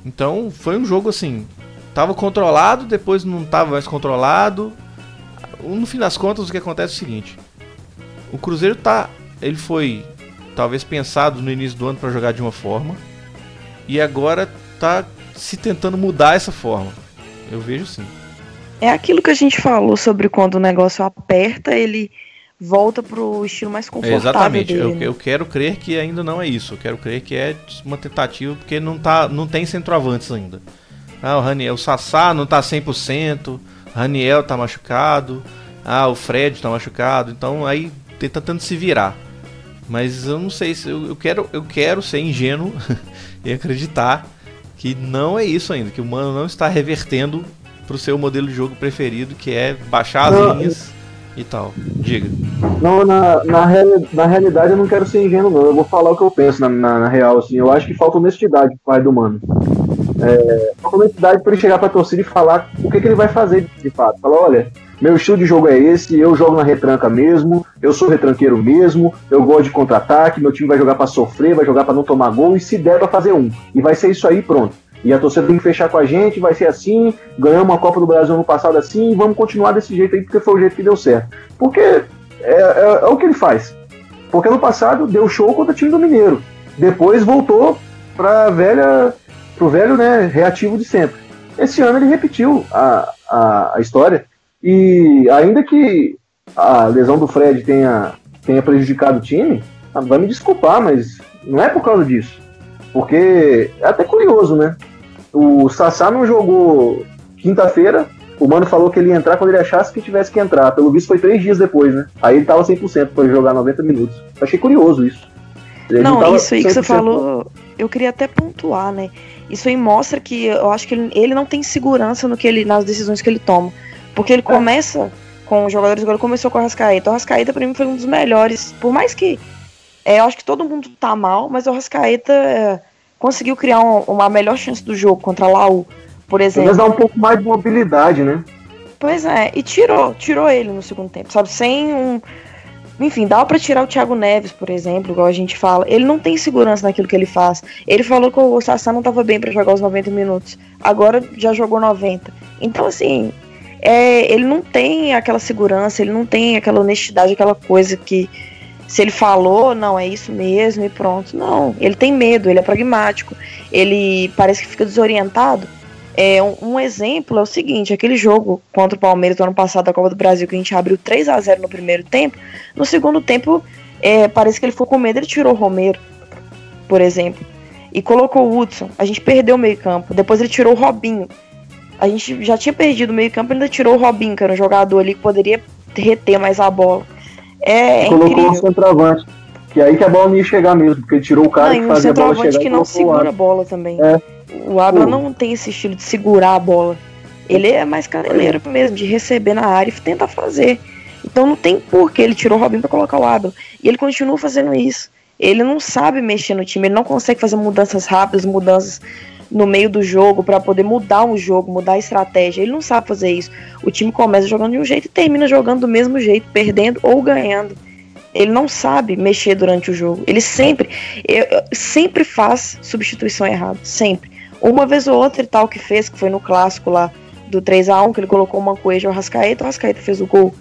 Então foi um jogo assim, tava controlado, depois não tava mais controlado. No fim das contas, o que acontece é o seguinte: o Cruzeiro tá, ele foi talvez pensado no início do ano para jogar de uma forma e agora tá se tentando mudar essa forma. Eu vejo sim. É aquilo que a gente falou sobre quando o negócio aperta, ele volta pro estilo mais confortável. Exatamente. Dele, eu, né? eu quero crer que ainda não é isso. Eu quero crer que é uma tentativa, porque não, tá, não tem centroavantes ainda. Ah, o Raniel, o Sassá não tá 100%, Raniel tá machucado, ah, o Fred tá machucado, então aí tentando se virar. Mas eu não sei se eu, eu quero eu quero ser ingênuo [laughs] e acreditar que não é isso ainda, que o Mano não está revertendo pro seu modelo de jogo preferido, que é baixar as não, linhas e tal. Diga. Não, na, na, reali na realidade eu não quero ser ingênuo, não. Eu vou falar o que eu penso na, na, na real, assim. Eu acho que falta honestidade pro pai do mano. É, falta honestidade para ele chegar pra torcida e falar o que, que ele vai fazer de fato. Falar, olha, meu estilo de jogo é esse, eu jogo na retranca mesmo, eu sou retranqueiro mesmo, eu gosto de contra-ataque, meu time vai jogar para sofrer, vai jogar para não tomar gol e se der pra fazer um. E vai ser isso aí, pronto. E a torcida tem que fechar com a gente, vai ser assim, ganhamos uma Copa do Brasil no passado assim, e vamos continuar desse jeito aí, porque foi o jeito que deu certo. Porque é, é, é o que ele faz. Porque no passado deu show contra o time do Mineiro. Depois voltou para velha, pro velho né, reativo de sempre. Esse ano ele repetiu a, a, a história. E ainda que a lesão do Fred tenha, tenha prejudicado o time, vai me desculpar, mas não é por causa disso. Porque é até curioso, né? O Sassá não jogou quinta-feira, o Mano falou que ele ia entrar quando ele achasse que tivesse que entrar. Pelo visto foi três dias depois, né? Aí ele tava 100% para jogar 90 minutos. Achei curioso isso. Ele não, não isso aí que você falou, eu queria até pontuar, né? Isso aí mostra que eu acho que ele, ele não tem segurança no que ele, nas decisões que ele toma. Porque ele é. começa com os jogadores, agora começou com o Rascaeta. O Rascaeta, pra mim, foi um dos melhores. Por mais que. É, eu acho que todo mundo tá mal, mas o Rascaeta é, conseguiu criar um, uma melhor chance do jogo contra a Laú, por exemplo. Mas dá um pouco mais de mobilidade, né? Pois é, e tirou, tirou ele no segundo tempo, sabe? Sem um. Enfim, dá para tirar o Thiago Neves, por exemplo, igual a gente fala. Ele não tem segurança naquilo que ele faz. Ele falou que o Sassá não tava bem para jogar os 90 minutos. Agora já jogou 90. Então, assim, é, ele não tem aquela segurança, ele não tem aquela honestidade, aquela coisa que se ele falou, não, é isso mesmo e pronto. Não, ele tem medo, ele é pragmático, ele parece que fica desorientado. É, um, um, exemplo é o seguinte: aquele jogo contra o Palmeiras do ano passado da Copa do Brasil, que a gente abriu 3 a 0 no primeiro tempo, no segundo tempo, é, parece que ele ficou com medo, ele tirou o Romero, por exemplo, e colocou o Hudson. A gente perdeu o meio-campo, depois ele tirou o Robinho a gente já tinha perdido o meio campo, ainda tirou o Robin, que era um jogador ali que poderia reter mais a bola. É, é colocou um centroavante. Que aí que a bola não ia chegar mesmo, porque ele tirou o cara não, que fazia a bola chegar. que não segura a bola também. É. O Abra não tem esse estilo de segurar a bola. Ele é mais caneleiro mesmo, de receber na área e tentar fazer. Então não tem por que ele tirou o Robin para colocar o Abra. E ele continua fazendo isso. Ele não sabe mexer no time, ele não consegue fazer mudanças rápidas, mudanças no meio do jogo para poder mudar um jogo, mudar a estratégia. Ele não sabe fazer isso. O time começa jogando de um jeito e termina jogando do mesmo jeito, perdendo ou ganhando. Ele não sabe mexer durante o jogo. Ele sempre, eu, sempre faz substituição errada, sempre. Uma vez ou outra e tal que fez, que foi no clássico lá do 3 a 1 que ele colocou uma coisa ao Rascaeta, o Rascaeta fez o gol.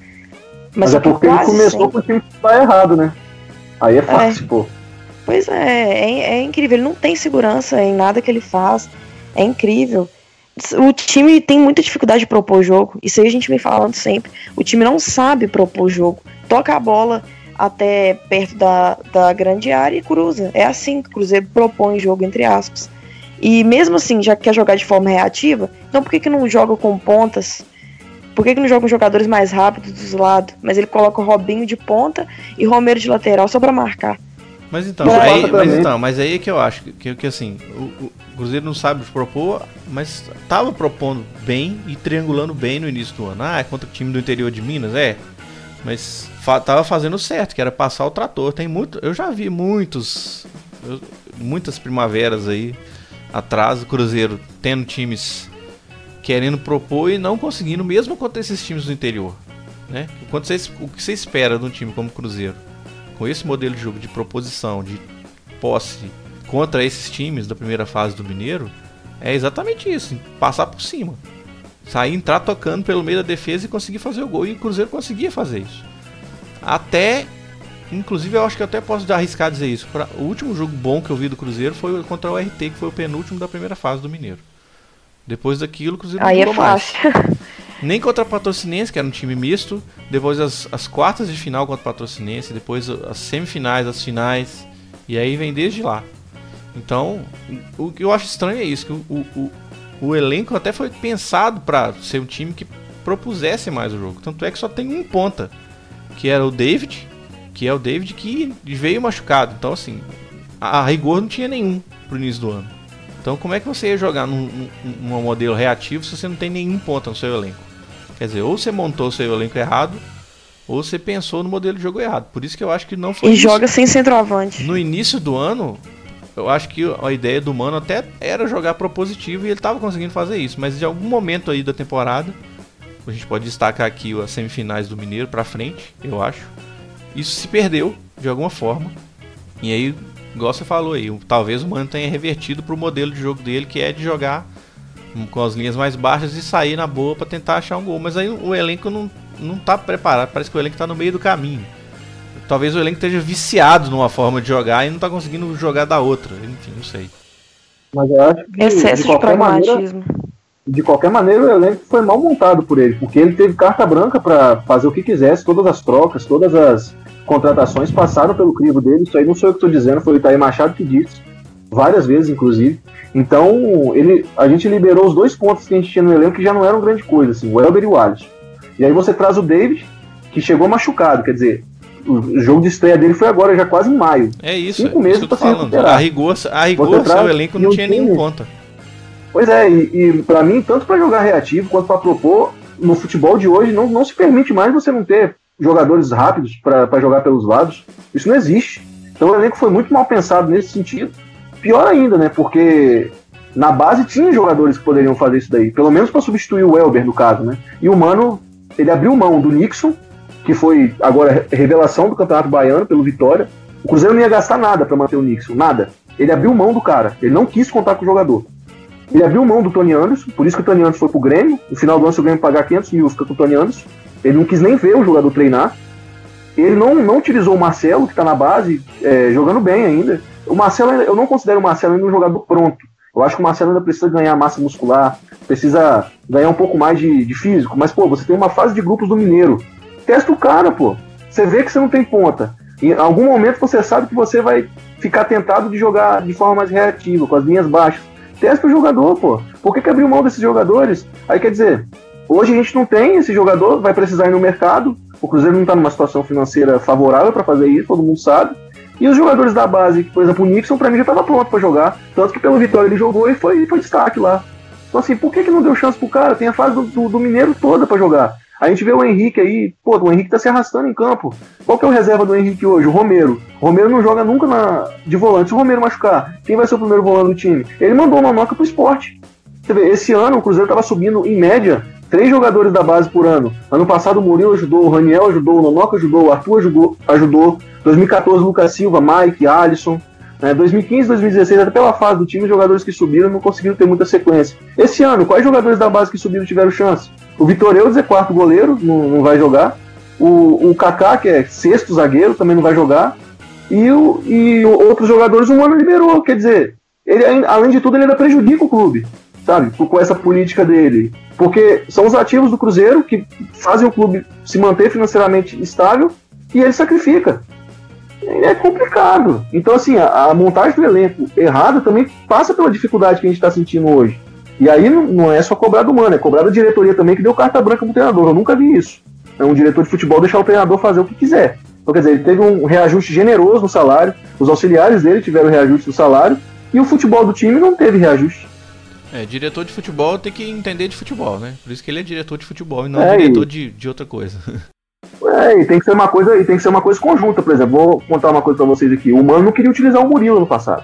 Mas, Mas é porque ele começou sempre. com o time que tá errado, né? Aí é fácil, é. pô. Pois é, é, é incrível. Ele não tem segurança em nada que ele faz. É incrível. O time tem muita dificuldade de propor jogo. Isso aí a gente vem falando sempre. O time não sabe propor jogo. Toca a bola até perto da, da grande área e cruza. É assim que o Cruzeiro propõe jogo, entre aspas. E mesmo assim, já quer jogar de forma reativa, então por que, que não joga com pontas? Por que, que não joga com jogadores mais rápidos dos lados? Mas ele coloca o Robinho de ponta e Romero de lateral só para marcar. Mas então, aí, mas então, mas aí é que eu acho que, que assim, o, o Cruzeiro não sabe propor, mas tava propondo bem e triangulando bem no início do ano. Ah, é contra o time do interior de Minas, é. Mas fa tava fazendo certo, que era passar o trator. Tem muito, eu já vi muitos eu, muitas primaveras aí atrás do Cruzeiro tendo times querendo propor e não conseguindo, mesmo contra esses times do interior, né? Quando você, o que você espera de um time como o Cruzeiro? Com esse modelo de jogo de proposição, de posse contra esses times da primeira fase do Mineiro, é exatamente isso, passar por cima. Sair, entrar tocando pelo meio da defesa e conseguir fazer o gol. E o Cruzeiro conseguia fazer isso. Até, inclusive eu acho que eu até posso arriscar dizer isso. Pra, o último jogo bom que eu vi do Cruzeiro foi contra o RT, que foi o penúltimo da primeira fase do Mineiro. Depois daquilo, o Cruzeiro Aí não é fácil. mais. [laughs] Nem contra a Patrocinense, que era um time misto. Depois as, as quartas de final contra a Patrocinense. Depois as semifinais, as finais. E aí vem desde lá. Então, o que eu acho estranho é isso. Que o, o, o elenco até foi pensado para ser um time que propusesse mais o jogo. Tanto é que só tem um ponta. Que era o David. Que é o David que veio machucado. Então, assim, a, a rigor não tinha nenhum pro início do ano. Então, como é que você ia jogar num, num, num modelo reativo se você não tem nenhum ponta no seu elenco? Quer dizer, ou você montou o seu elenco errado, ou você pensou no modelo de jogo errado. Por isso que eu acho que não foi. E isso. joga sem centroavante. No início do ano, eu acho que a ideia do Mano até era jogar propositivo e ele estava conseguindo fazer isso. Mas de algum momento aí da temporada, a gente pode destacar aqui as semifinais do Mineiro para frente, eu acho. Isso se perdeu de alguma forma. E aí, igual você falou aí, talvez o Mano tenha revertido para o modelo de jogo dele, que é de jogar com as linhas mais baixas e sair na boa para tentar achar um gol. Mas aí o elenco não, não tá preparado, parece que o elenco tá no meio do caminho. talvez o elenco esteja viciado numa forma de jogar e não tá conseguindo jogar da outra. Enfim, não sei. Mas eu acho que Excesso de, qualquer pragmatismo. maneira, de qualquer maneira o elenco foi mal montado por ele, porque ele teve carta branca para fazer o que quisesse, todas as trocas, todas as contratações passaram pelo crivo dele. Isso aí não sou eu que estou dizendo, foi o Itaí Machado que disse, várias vezes inclusive. Então, ele, a gente liberou os dois pontos que a gente tinha no elenco que já não eram grande coisa, assim, o Elber e o Alisson. E aí você traz o David, que chegou machucado, quer dizer, o jogo de estreia dele foi agora, já quase em maio. É isso, Cinco é meses isso falando. A rigor, a rigor seu elenco não tinha nenhum conta. Pois é, e, e para mim, tanto para jogar reativo quanto para propor, no futebol de hoje não, não se permite mais você não ter jogadores rápidos para jogar pelos lados. Isso não existe. Então o elenco foi muito mal pensado nesse sentido. Pior ainda, né? Porque na base tinha jogadores que poderiam fazer isso daí, pelo menos para substituir o Elber, no caso, né? E o Mano, ele abriu mão do Nixon, que foi agora revelação do Campeonato Baiano pelo Vitória. O Cruzeiro não ia gastar nada para manter o Nixon, nada. Ele abriu mão do cara, ele não quis contar com o jogador. Ele abriu mão do Tony Anderson, por isso que o Tony Anderson foi pro Grêmio. No final do ano, se o Grêmio pagar 500 mil, fica com o Tony Anderson. Ele não quis nem ver o jogador treinar. Ele não, não utilizou o Marcelo, que tá na base, é, jogando bem ainda. O Marcelo, eu não considero o Marcelo ainda um jogador pronto. Eu acho que o Marcelo ainda precisa ganhar massa muscular, precisa ganhar um pouco mais de, de físico. Mas, pô, você tem uma fase de grupos do Mineiro. Testa o cara, pô. Você vê que você não tem ponta. Em algum momento você sabe que você vai ficar tentado de jogar de forma mais reativa, com as linhas baixas. Testa o jogador, pô. Por que, que abriu mão desses jogadores? Aí quer dizer, hoje a gente não tem esse jogador, vai precisar ir no mercado. O Cruzeiro não está numa situação financeira favorável para fazer isso, todo mundo sabe. E os jogadores da base, por exemplo, o Nixon, pra mim já estava pronto para jogar. Tanto que pelo Vitória ele jogou e foi, foi destaque lá. Então, assim, por que, que não deu chance pro cara? Tem a fase do, do, do Mineiro toda para jogar. A gente vê o Henrique aí, pô, o Henrique tá se arrastando em campo. Qual que é o reserva do Henrique hoje? O Romero. O Romero não joga nunca na, de volante. Se o Romero machucar, quem vai ser o primeiro volante do time? Ele mandou uma noca pro esporte. Você vê, esse ano o Cruzeiro tava subindo, em média, três jogadores da base por ano. Ano passado o Murilo ajudou, o Raniel ajudou, o Nonoca ajudou, o Arthur ajudou. ajudou. 2014, Lucas Silva, Mike, Alisson. Né? 2015, 2016, até pela fase do time, os jogadores que subiram não conseguiram ter muita sequência. Esse ano, quais jogadores da base que subiram tiveram chance? O Vitor Eudes é quarto goleiro, não, não vai jogar. O, o Kaká, que é sexto zagueiro, também não vai jogar. E, o, e o- outros jogadores um ano liberou. Quer dizer, ele, além de tudo, ele ainda prejudica o clube, sabe? Com essa política dele. Porque são os ativos do Cruzeiro que fazem o clube se manter financeiramente estável e ele sacrifica. É complicado. Então, assim, a, a montagem do elenco errada também passa pela dificuldade que a gente está sentindo hoje. E aí não, é só cobrar do mano, é cobrar da diretoria também que deu carta branca pro treinador. Eu nunca vi isso. É um diretor de futebol deixar o treinador fazer o que quiser. Então, quer dizer, ele teve um reajuste generoso no salário, os auxiliares dele tiveram reajuste no salário, e o futebol do time não teve reajuste. É, diretor de futebol tem que entender de futebol, né? Por isso que ele é diretor de futebol e não É, e- diretor de, de outra coisa. [laughs] É, e tem que ser uma coisa, e tem que ser uma coisa conjunta, por exemplo, vou contar uma coisa pra vocês aqui. O Mano não queria utilizar o Murilo no passado.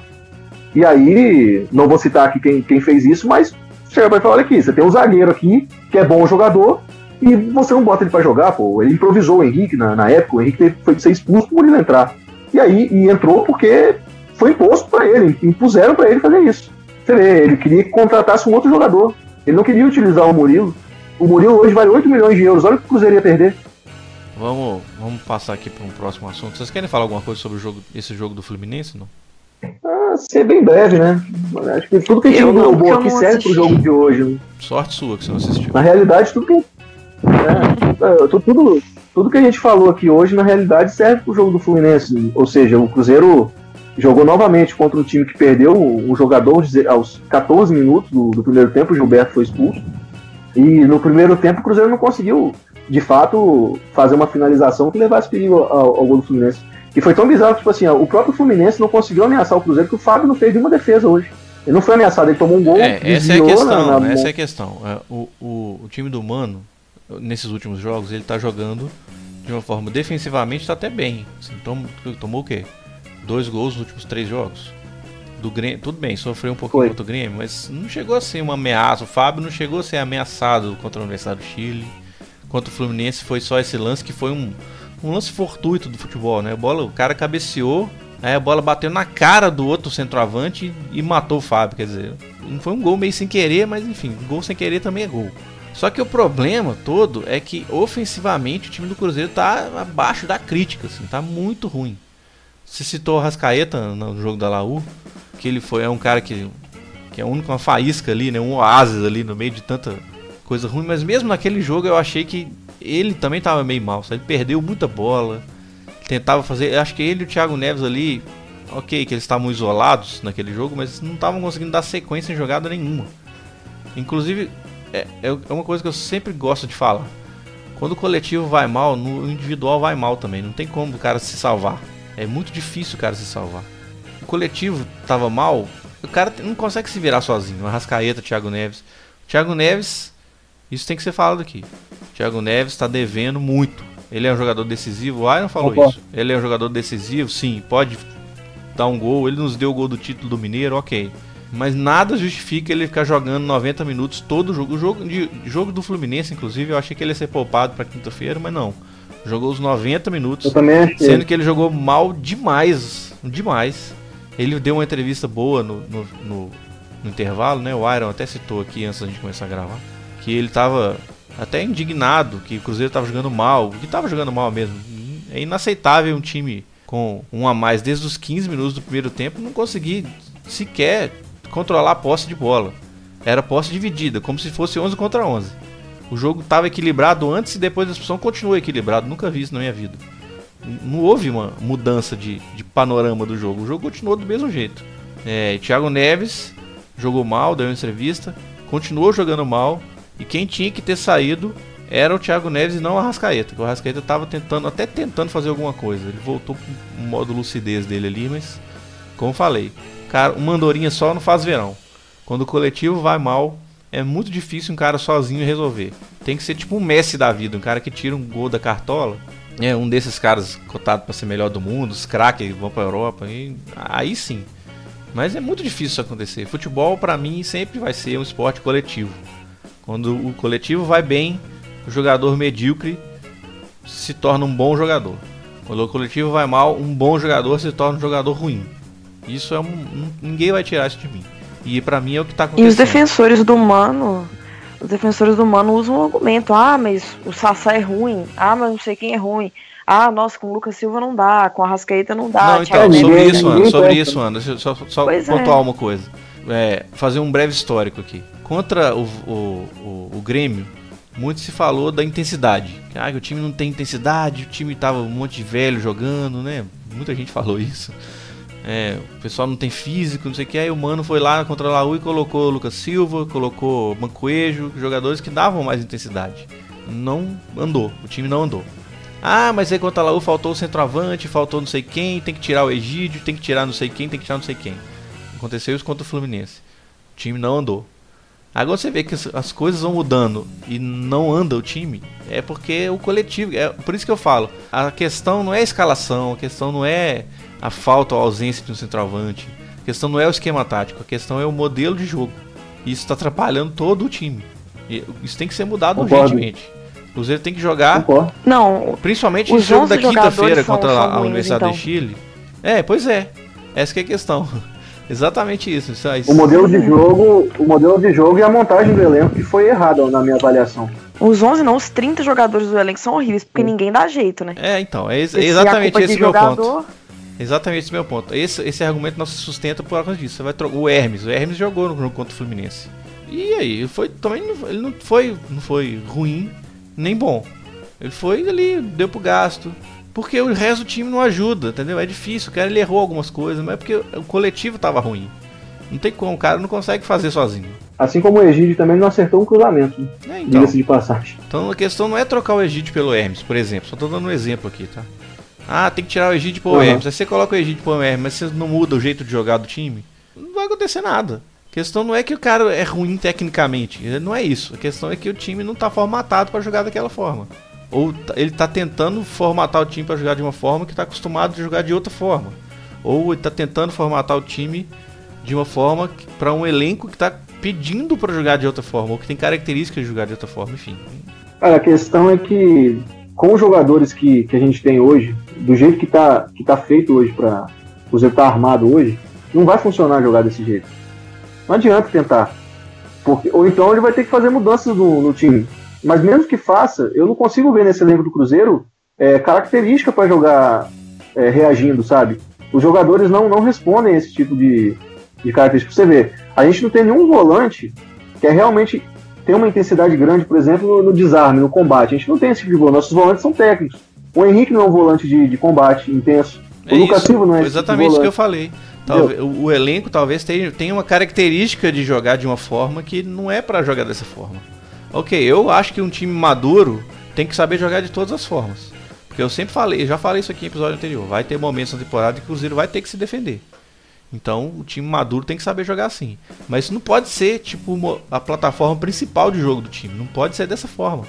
E aí, não vou citar aqui quem, quem fez isso, mas chega pra falar, olha aqui, você tem um zagueiro aqui, que é bom jogador, e você não bota ele pra jogar, pô. Ele improvisou o Henrique na, na época, o Henrique teve, foi de ser expulso pro Murilo entrar. E aí, e entrou porque foi imposto pra ele, impuseram pra ele fazer isso. Você vê, ele queria que contratasse um outro jogador. Ele não queria utilizar o Murilo. O Murilo hoje vale 8 milhões de euros, olha o que o Cruzeiro ia perder. Vamos, vamos passar aqui para um próximo assunto. Vocês querem falar alguma coisa sobre o jogo, esse jogo do Fluminense? Não? Ah, ser bem breve, né? Acho que tudo que a gente eu aqui serve pro jogo de hoje. né? Sorte sua que você não assistiu. Na realidade, tudo que, é, tu- tudo, tudo que a gente falou aqui hoje, na realidade, serve pro jogo do Fluminense. Ou seja, o Cruzeiro jogou novamente contra um time que perdeu um jogador aos deze- aos 14 minutos do, do primeiro tempo, o Gilberto foi expulso. E no primeiro tempo o Cruzeiro não conseguiu, de fato, fazer uma finalização que levasse perigo ao, ao gol do Fluminense. E foi tão bizarro que, tipo assim, ó, o próprio Fluminense não conseguiu ameaçar o Cruzeiro, que o Fábio não fez nenhuma defesa hoje. Ele não foi ameaçado, ele tomou um gol. É, essa é a questão. na- na- essa é a questão. É, o, o, o time do Mano, nesses últimos jogos, ele tá jogando de uma forma defensivamente tá até bem. Assim, tom- tomou o quê? Dois gols nos últimos três jogos. Do Grêmio, tudo bem, sofreu um pouquinho Foi. contra o Grêmio, mas não chegou a ser uma ameaça. O Fábio não chegou a ser ameaçado contra a Universidade do Chile. Contra o Fluminense foi só esse lance que foi um, um lance fortuito do futebol, né? A bola, o cara cabeceou, aí a bola bateu na cara do outro centroavante e matou o Fábio. Quer dizer, não foi um gol meio sem querer, mas enfim, gol sem querer também é gol. Só que o problema todo é que ofensivamente o time do Cruzeiro tá abaixo da crítica, assim, tá muito ruim. Você citou o Rascaeta no jogo da Laú, que ele foi é um cara que que é o único uma faísca ali, né, um oásis ali no meio de tanta coisa ruim, mas mesmo naquele jogo eu achei que ele também tava meio mal, sabe? ele perdeu muita bola, tentava fazer, acho que ele e o Thiago Neves ali, OK, que eles estavam isolados naquele jogo, mas não estavam conseguindo dar sequência em jogada nenhuma. Inclusive, é, é uma coisa que eu sempre gosto de falar. Quando o coletivo vai mal, no individual vai mal também. Não tem como o cara se salvar. É muito difícil o cara se salvar. O coletivo tava mal, o cara não consegue se virar sozinho. Arrascaeta, Thiago Neves. Thiago Neves, isso tem que ser falado aqui. Thiago Neves está devendo muito. Ele é um jogador decisivo. O Iron falou Opa. isso. Ele é um jogador decisivo, sim. Pode dar um gol. Ele nos deu o gol do título do Mineiro, ok. Mas nada justifica ele ficar jogando 90 minutos todo o jogo. O jogo, de, jogo do Fluminense, inclusive, eu achei que ele ia ser poupado para quinta-feira, mas não. Jogou os 90 minutos. Sendo que ele jogou mal demais. Demais. Ele deu uma entrevista boa no, no, no, no intervalo, né? O Iron até citou aqui antes da gente começar a gravar. Que ele tava até indignado que o Cruzeiro tava jogando mal. Que tava jogando mal mesmo. É inaceitável um time com um a mais desde os 15 minutos do primeiro tempo não conseguir sequer controlar a posse de bola. Era posse dividida, como se fosse 11 contra 11. O jogo estava equilibrado antes e depois da expulsão continuou equilibrado. Nunca vi isso na minha vida. Não houve uma mudança de, de panorama do jogo. O jogo continuou do mesmo jeito. É, Thiago Neves jogou mal, deu uma entrevista, continuou jogando mal. E quem tinha que ter saído era o Thiago Neves e não o Arrascaeta. O Arrascaeta estava tentando, até tentando fazer alguma coisa. Ele voltou com o modo lucidez dele ali, mas como falei, cara, uma andorinha só não faz verão. Quando o coletivo vai mal, é muito difícil um cara sozinho resolver. Tem que ser tipo um Messi da vida, um cara que tira um gol da cartola. É um desses caras cotado para ser melhor do mundo, os craques vão para Europa, e aí sim. Mas é muito difícil isso acontecer. Futebol para mim sempre vai ser um esporte coletivo. Quando o coletivo vai bem, o jogador medíocre se torna um bom jogador. Quando o coletivo vai mal, um bom jogador se torna um jogador ruim. Isso é um. Ninguém vai tirar isso de mim. E para mim é o que tá acontecendo. E os defensores do Mano. Os defensores do Mano usam o argumento: ah, mas o Sassá é ruim. Ah, mas não sei quem é ruim. Ah, nossa, com o Lucas Silva não dá, com a Rascaeta não dá. Não, então, sobre isso, Ana, sobre isso, Ana, só, só pontuar é. uma coisa. É, fazer um breve histórico aqui. Contra o, o, o, o Grêmio, muito se falou da intensidade. Ah, que o time não tem intensidade, o time tava um monte de velho jogando, né? Muita gente falou isso. É, o pessoal não tem físico, não sei o que. Aí o Mano foi lá contra a Laú e colocou Lucas Silva, colocou Mancoejo, jogadores que davam mais intensidade. Não andou, o time não andou. Ah, mas aí contra a Laú faltou o centroavante, faltou não sei quem, tem que tirar o Egídio, tem que tirar não sei quem, tem que tirar não sei quem. Aconteceu isso contra o Fluminense. O time não andou. Agora você vê que as coisas vão mudando e não anda o time, é porque o coletivo. É por isso que eu falo. A questão não é a escalação, a questão não é a falta ou a ausência de um centroavante. A questão não é o esquema tático, a questão é o modelo de jogo. E isso está atrapalhando todo o time. E isso tem que ser mudado Concordo. urgentemente. O Cruzeiro tem que jogar. Concordo. Não. Principalmente no jogo da quinta-feira contra a, a Universidade então. de Chile. É, pois é. Essa é a questão. Exatamente isso, isso, O modelo de jogo, o modelo de jogo e a montagem do elenco que foi errada na minha avaliação. Os 11 não, os 30 jogadores do elenco são horríveis, porque ninguém dá jeito, né? É, então, é, é exatamente esse meu jogador... ponto. Exatamente esse meu ponto. Esse, esse argumento não se sustenta por causa disso. Você vai o Hermes, o Hermes jogou no jogo contra o Fluminense. E aí, foi também ele não foi, não foi ruim nem bom. Ele foi ali, deu pro gasto. Porque o resto do time não ajuda, entendeu? É difícil, o cara ele errou algumas coisas, mas é porque o coletivo tava ruim. Não tem como, o cara não consegue fazer sozinho. Assim como o Egídio também não acertou um cruzamento, né? É, então. Diga-se de passagem. Então a questão não é trocar o Egídio pelo Hermes, por exemplo. Só tô dando um exemplo aqui, tá? Ah, tem que tirar o Egídio e pôr uhum. o Hermes. Aí você coloca o Egídio e põe o Hermes, mas você não muda o jeito de jogar do time, não vai acontecer nada. A questão não é que o cara é ruim tecnicamente, não é isso. A questão é que o time não tá formatado para jogar daquela forma. Ou ele tá tentando formatar o time para jogar de uma forma que tá acostumado a jogar de outra forma. Ou ele tá tentando formatar o time de uma forma para um elenco que tá pedindo para jogar de outra forma, ou que tem características de jogar de outra forma, enfim. Cara, a questão é que com os jogadores que, que a gente tem hoje, do jeito que tá, que tá feito hoje para o Zé tá armado hoje, não vai funcionar jogar desse jeito. Não adianta tentar. Porque, ou então ele vai ter que fazer mudanças no, no time. Mas mesmo que faça, eu não consigo ver nesse elenco do Cruzeiro é, característica para jogar é, reagindo, sabe? Os jogadores não, não respondem a esse tipo de, de característica. Você vê, a gente não tem nenhum volante que é realmente tem uma intensidade grande, por exemplo, no, no, desarme, no combate. A gente não tem esse tipo de volante. Nossos volantes são técnicos. O Henrique não é um volante de, de combate intenso. É o Lucas Silva não é Exatamente isso que eu falei. Talvez, o, o, elenco talvez tenha, tenha uma característica de jogar de uma forma que não é para jogar dessa forma. Ok, eu acho que um time maduro tem que saber jogar de todas as formas. Porque eu sempre falei, já falei isso aqui em episódio anterior. Vai ter momentos na temporada que o Cruzeiro vai ter que se defender. Então o time maduro tem que saber jogar assim. Mas isso não pode ser tipo a plataforma principal de jogo do time. Não pode ser dessa forma.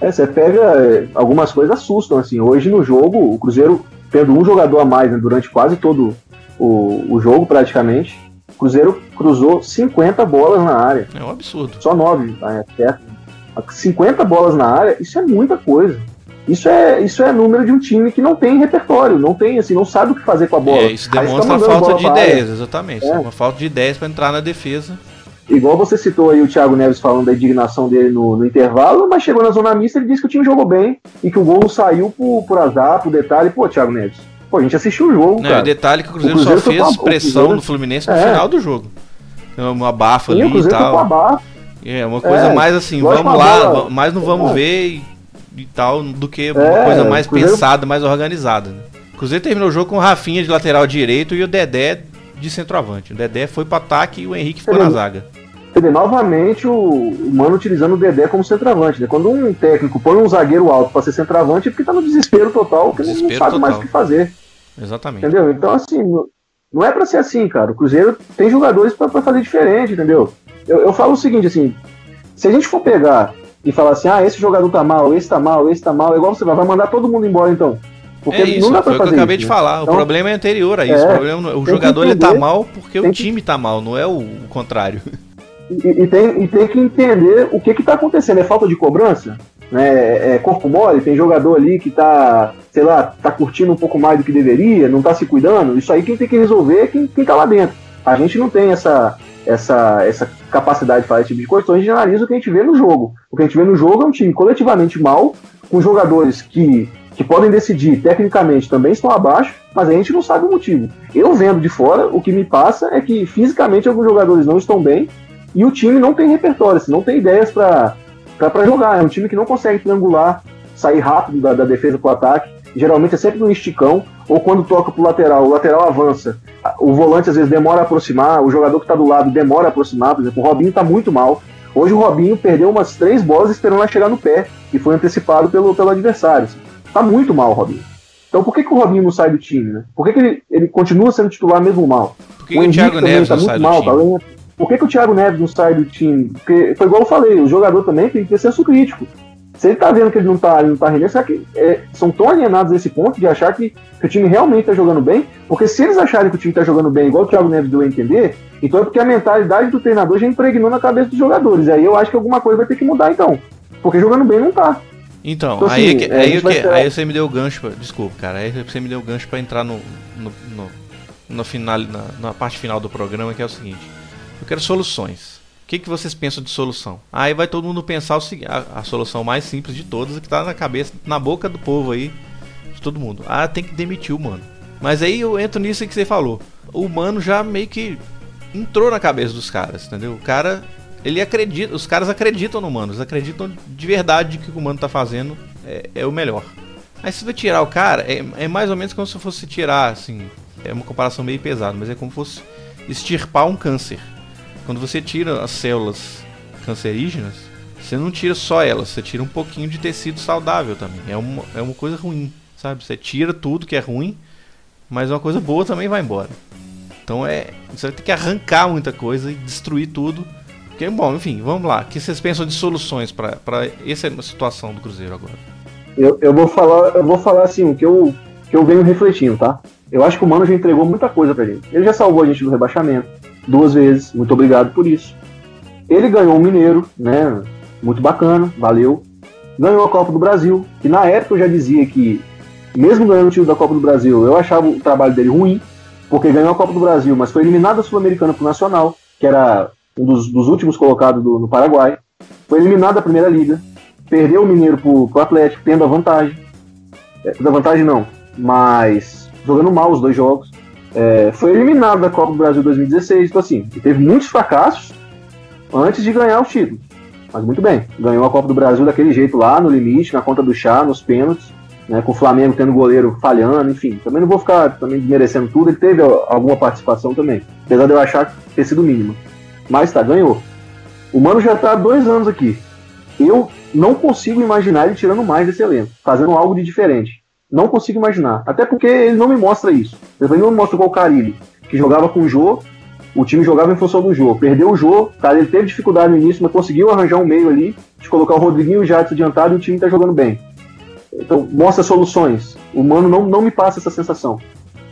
É, você pega. É, algumas coisas assustam, assim. Hoje no jogo, o Cruzeiro, tendo um jogador a mais né, durante quase todo o, o jogo, praticamente, Cruzeiro cruzou 50 bolas na área. É um absurdo. Só 9, tá, é certo? 50 bolas na área, isso é muita coisa. Isso é, isso é número de um time que não tem repertório, não tem, assim, não sabe o que fazer com a bola. É, isso demonstra a falta de ideias, exatamente. É. Uma falta de ideias para entrar na defesa. Igual você citou aí o Thiago Neves falando da indignação dele no, no, intervalo, mas chegou na zona mista ele disse que o time jogou bem e que o gol não saiu por, por azar, por detalhe. Pô, Thiago Neves, pô, a gente assistiu o jogo. Não, cara. o detalhe é que o Cruzeiro, o Cruzeiro só fez pressão Cruzeiro... no Fluminense no é. final do jogo. Uma abafa ali e tal. É, uma coisa é, mais assim, vamos lá, bola... mais não vamos é. ver e e tal, do que uma é, coisa mais Cruzeiro... pensada, mais organizada. Né? O Cruzeiro terminou o jogo com o Rafinha de lateral direito e o Dedé de centroavante. O Dedé foi para ataque e o Henrique ficou na zaga. Você novamente o, o Mano utilizando o Dedé como centroavante. Né? Quando um técnico põe um zagueiro alto para ser centroavante, é porque tá no desespero total, porque desespero não sabe total. mais o que fazer. Exatamente. Entendeu? Então, assim, não é para ser assim, cara. O Cruzeiro tem jogadores para fazer diferente, entendeu? Eu, eu falo o seguinte, assim, se a gente for pegar e falar assim, ah, esse jogador tá mal, esse tá mal, esse tá mal, é igual você vai, vai mandar todo mundo embora então. Porque é isso, não dá pra foi o que eu acabei isso, de falar. Então, o problema é anterior a isso. É, o, problema, o jogador entender, ele tá mal porque o time que... tá mal, não é o, o contrário. E, e, tem, e tem que entender o que que tá acontecendo. É falta de cobrança? Né? É, é corpo mole? Tem jogador ali que tá, sei lá, tá curtindo um pouco mais do que deveria, não tá se cuidando? Isso aí quem tem que resolver é quem, quem tá lá dentro. A gente não tem essa, essa, essa capacidade de fazer esse tipo de coisa, então a gente analisa o que a gente vê no jogo. O que a gente vê no jogo é um time coletivamente mal, com jogadores que, que podem decidir tecnicamente também estão abaixo, mas a gente não sabe o motivo. Eu vendo de fora, o que me passa é que fisicamente alguns jogadores não estão bem e o time não tem repertório, assim, não tem ideias para jogar. É um time que não consegue triangular, sair rápido da, da defesa para o ataque. Geralmente é sempre no esticão, ou quando toca pro lateral, o lateral avança, o volante às vezes demora a aproximar, o jogador que está do lado demora a aproximar, por exemplo, o Robinho está muito mal. Hoje o Robinho perdeu umas três bolas esperando ela chegar no pé, e foi antecipado pelo, pelo adversário. Está muito mal o Robinho. Então por que, que o Robinho não sai do time, né? Por que, que ele, ele continua sendo titular mesmo mal? Por que, o, que o Thiago Neves tá não sai mal, time? Tá por que, que o Thiago Neves não sai do time? Porque foi igual eu falei, o jogador também tem que ter senso crítico. Se ele tá vendo que ele não tá, ele não tá rendendo, será que é, são tão alienados a esse ponto de achar que, que, o time realmente tá jogando bem? Porque se eles acharem que o time tá jogando bem, igual o Thiago Neves deu a entender, então é porque a mentalidade do treinador já impregnou na cabeça dos jogadores. Aí eu acho que alguma coisa vai ter que mudar então. Porque jogando bem não tá. Então, então aí, assim, é, aí, que, aí, você me deu o gancho, pra, desculpa, cara, aí você me deu o gancho para entrar no, no, no, no final, na, na parte final do programa, que é o seguinte. Eu quero soluções. O que, que vocês pensam de solução? Aí vai todo mundo pensar a, a solução mais simples de todas, que está na cabeça, na boca do povo aí, de todo mundo. Ah, tem que demitir o mano. Mas aí eu entro nisso que você falou. O mano já meio que entrou na cabeça dos caras, entendeu? O cara, ele acredita, os caras acreditam no mano, eles acreditam de verdade que o que o mano tá fazendo é, é o melhor. Aí se você tirar o cara, é, é, mais ou menos como se fosse tirar, assim, é uma comparação meio pesada, mas é como se fosse extirpar um câncer. Quando você tira as células cancerígenas, você não tira só elas, você tira um pouquinho de tecido saudável também. É uma, é uma coisa ruim, sabe? Você tira tudo que é ruim, mas uma coisa boa também vai embora. Então é. Você vai ter que arrancar muita coisa e destruir tudo. Porque, bom, enfim, vamos lá. O que vocês pensam de soluções para essa situação do Cruzeiro agora? Eu, eu, vou falar, eu vou falar assim, que eu, que eu venho refletindo, tá? Eu acho que o Mano já entregou muita coisa pra gente. Ele já salvou a gente do rebaixamento duas vezes. Muito obrigado por isso. Ele ganhou o Mineiro, né? Muito bacana, valeu. Ganhou a Copa do Brasil, que na época eu já dizia que, mesmo ganhando o título da Copa do Brasil, eu achava o trabalho dele ruim, porque ganhou a Copa do Brasil, mas foi eliminado da Sul-Americana pro Nacional, que era um dos, dos últimos colocados do, no Paraguai. Foi eliminado da primeira liga, perdeu o Mineiro pro, pro Atlético, tendo a vantagem. É, da vantagem não, mas jogando mal os dois jogos. É, foi eliminado da Copa do Brasil 2016, então assim, teve muitos fracassos antes de ganhar o título. Mas muito bem, ganhou a Copa do Brasil daquele jeito lá, no limite, na conta do chá, nos pênaltis, né, com o Flamengo tendo goleiro falhando, enfim. Também não vou ficar também desmerecendo tudo, ele teve alguma participação também, apesar de eu achar ter sido mínima. Mas tá, ganhou. O Mano já tá há dois anos aqui. Eu não consigo imaginar ele tirando mais desse elenco, fazendo algo de diferente. Não consigo imaginar. Até porque ele não me mostra isso. Ele não me mostra igual o Carilli, que jogava com o Jô, o time jogava em função do Jô. Perdeu o Jô, cara, ele teve dificuldade no início, mas conseguiu arranjar um meio ali, de colocar o Rodriguinho Jadson adiantado e o time tá jogando bem. Então, mostra soluções. O Mano não, não me passa essa sensação.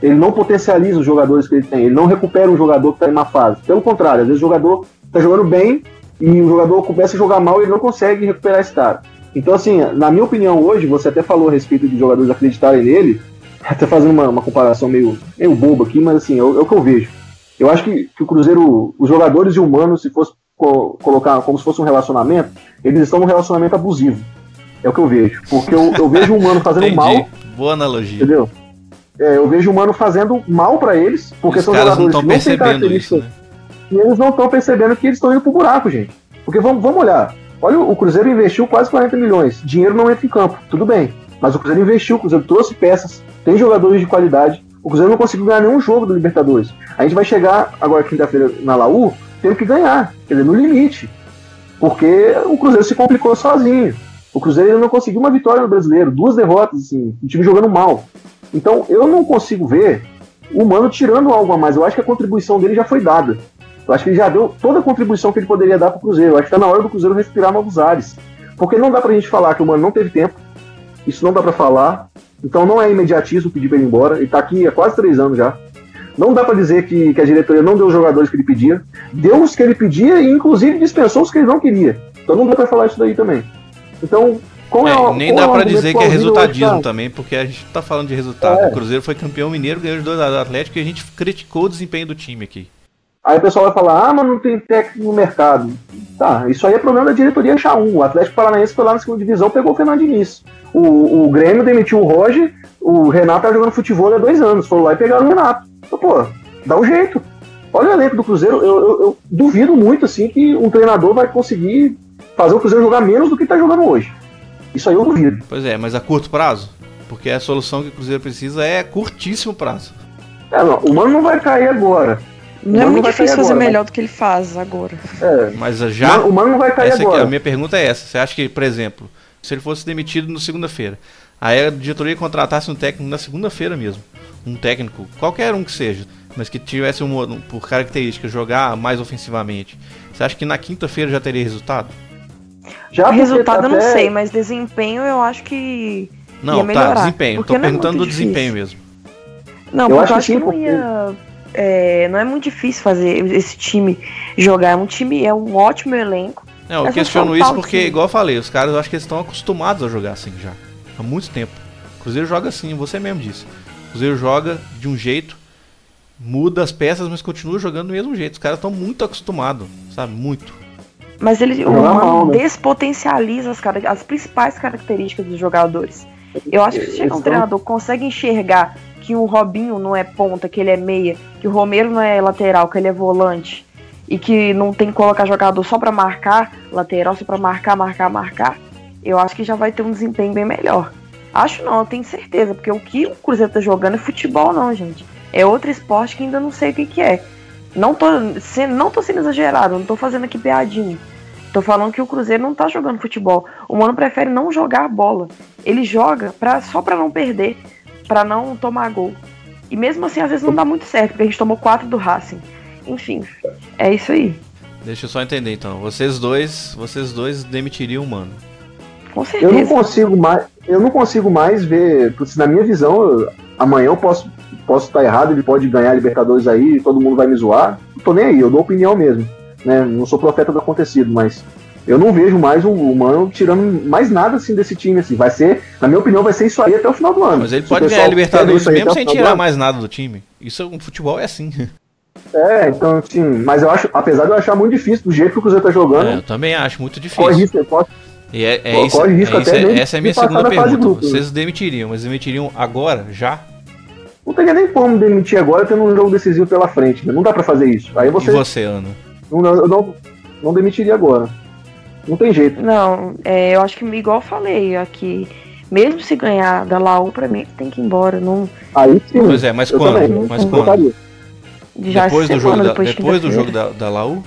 Ele não potencializa os jogadores que ele tem, ele não recupera um jogador que está em uma fase. Pelo contrário, às vezes o jogador está jogando bem e o jogador começa a jogar mal e ele não consegue recuperar esse cara. Então, assim, na minha opinião hoje, você até falou a respeito de jogadores acreditarem nele, [laughs] até fazendo uma, uma comparação meio, meio boba aqui, mas assim, é o, é o que eu vejo. Eu acho que, que o Cruzeiro, os jogadores e o Mano, se fosse co colocar como se fosse um relacionamento, eles estão num relacionamento abusivo. É o que eu vejo. Porque eu, eu vejo o Mano [laughs] fazendo Entendi. mal. Boa analogia. Entendeu? É, eu vejo o Mano fazendo mal para eles, porque Os são não jogadores estão que não têm percebendo isso, características. né? E eles não estão percebendo que eles estão indo pro buraco, gente. Porque vamos, vamos olhar. Olha, o Cruzeiro investiu quase 40 milhões. Dinheiro não entra em campo, tudo bem. Mas o Cruzeiro investiu, o Cruzeiro trouxe peças, tem jogadores de qualidade. O Cruzeiro não conseguiu ganhar nenhum jogo do Libertadores. A gente vai chegar agora quinta-feira na Laú, tendo que ganhar, quer dizer, no limite. Porque o Cruzeiro se complicou sozinho. O Cruzeiro não conseguiu uma vitória no brasileiro, duas derrotas, assim, o time jogando mal. Então eu não consigo ver o Mano tirando algo a mais. Eu acho que a contribuição dele já foi dada. Eu acho que ele já deu toda a contribuição que ele poderia dar pro Cruzeiro. Eu acho que tá na hora do Cruzeiro respirar novos ares. Porque não dá pra gente falar que o Mano não teve tempo. Isso não dá pra falar. Então não é imediatismo pedir pra ele ir embora. Ele tá aqui há quase três anos já. Não dá pra dizer que, que a diretoria não deu os jogadores que ele pedia. Deu os que ele pedia e inclusive dispensou os que ele não queria. Então não dá pra falar isso daí também. Então, qual é, É, o- nem dá é o argumento dizer que é hoje, resultadismo cara? também, porque a gente tá falando de resultado. É. O Cruzeiro foi campeão mineiro, ganhou os dois do Atlético e a gente criticou o desempenho do time aqui. Aí o pessoal vai falar, ah, mas não tem técnico no mercado. Tá, isso aí é problema da diretoria achar um. O Atlético Paranaense foi lá na segunda divisão, pegou o Fernando Diniz. O, o Grêmio demitiu o Roger, o Renato tá jogando futebol há dois anos. Foram lá e pegaram o Renato. Então, pô, dá um jeito. Olha o elenco do Cruzeiro, eu, eu- eu duvido muito assim que um treinador vai conseguir fazer o Cruzeiro jogar menos do que tá jogando hoje. Isso aí eu duvido. Pois é, mas a curto prazo? Porque a solução que o Cruzeiro precisa é curtíssimo prazo. É, não, o Mano não vai cair agora. Não é muito difícil fazer agora, melhor do que ele faz agora. É, Mas já. o Mano não vai cair Essa aqui- agora. a minha pergunta é essa. Você acha que, por exemplo, se ele fosse demitido na segunda-feira, aí a diretoria contratasse um técnico na segunda-feira mesmo, um técnico, qualquer um que seja, mas que tivesse um, um- por característica jogar mais ofensivamente, você acha que na quinta-feira já teria resultado? Já porque Resultado eu não até- sei, mas desempenho eu acho que. Não, Ia tá, desempenho. porque Tô é perguntando do muito difícil. desempenho mesmo. Não, Eu porque acho eu que acho que sim, não porque- ia. É, não é muito difícil fazer esse time jogar. É um time, é um ótimo elenco. Não, eu É questiono isso porque, time. igual eu falei, os caras eu acho que eles estão acostumados a jogar assim já. Há muito tempo. O Cruzeiro joga assim, você mesmo disse. O Cruzeiro joga de um jeito, muda as peças, mas continua jogando do mesmo jeito. Os caras estão muito acostumados, sabe? Muito. Mas ele o Mano mal, né? despotencializa as, as principais características dos jogadores. Eu acho que se chega um treinador consegue enxergar que o Robinho não é ponta, que ele é meia, que o Romero não é lateral, que ele é volante, e que não tem que colocar jogador só pra marcar lateral, só pra marcar, marcar, marcar, eu acho que já vai ter um desempenho bem melhor. Acho não, eu tenho certeza, porque o que o Cruzeiro tá jogando é futebol não, gente. É outro esporte que ainda não sei o que, que é. Não tô, se- não tô sendo exagerado, não tô fazendo aqui piadinha. Tô falando que o Cruzeiro não tá jogando futebol. O Mano prefere não jogar bola. Ele joga pra, só pra não perder, pra não tomar gol. E mesmo assim, às vezes não dá muito certo, porque a gente tomou quatro do Racing. Enfim, é isso aí. Deixa eu só entender então. Vocês dois, vocês dois demitiriam o mano. Com Eu certeza. não consigo mais, eu não consigo mais ver, porque na minha visão, eu- amanhã eu posso posso estar errado, ele pode ganhar a Libertadores aí, todo mundo vai me zoar. Não tô nem aí, eu dou opinião mesmo, né? Não sou profeta do acontecido, mas eu não vejo mais o, Mano tirando mais nada assim desse time assim. Vai ser, na minha opinião, vai ser isso aí até o final do ano. Mas ele Se pode ganhar a Libertadores mesmo até sem tirar mais nada do time. Isso, o futebol é assim. É, então, assim, mas eu acho, apesar de eu achar muito difícil do jeito que o Cruzeiro tá jogando. É, eu também acho muito difícil. Corre risco, pode, e é, é isso, é isso é, essa é a minha segunda pergunta. Vocês demitiriam, mas demitiriam agora, já? Não teria nem como demitir agora tendo um jogo decisivo pela frente. Né? Não dá para fazer isso. Aí você. E você, Ana? Não, eu não, não demitiria agora. Não tem jeito. Não, é, eu acho que igual eu falei aqui. Mesmo se ganhar da Laú, pra mim tem que ir embora. Não... Aí sim. Pois é, mas quando? Também, mas quando? Já depois do jogo, depois, da, depois do jogo da, da Laú?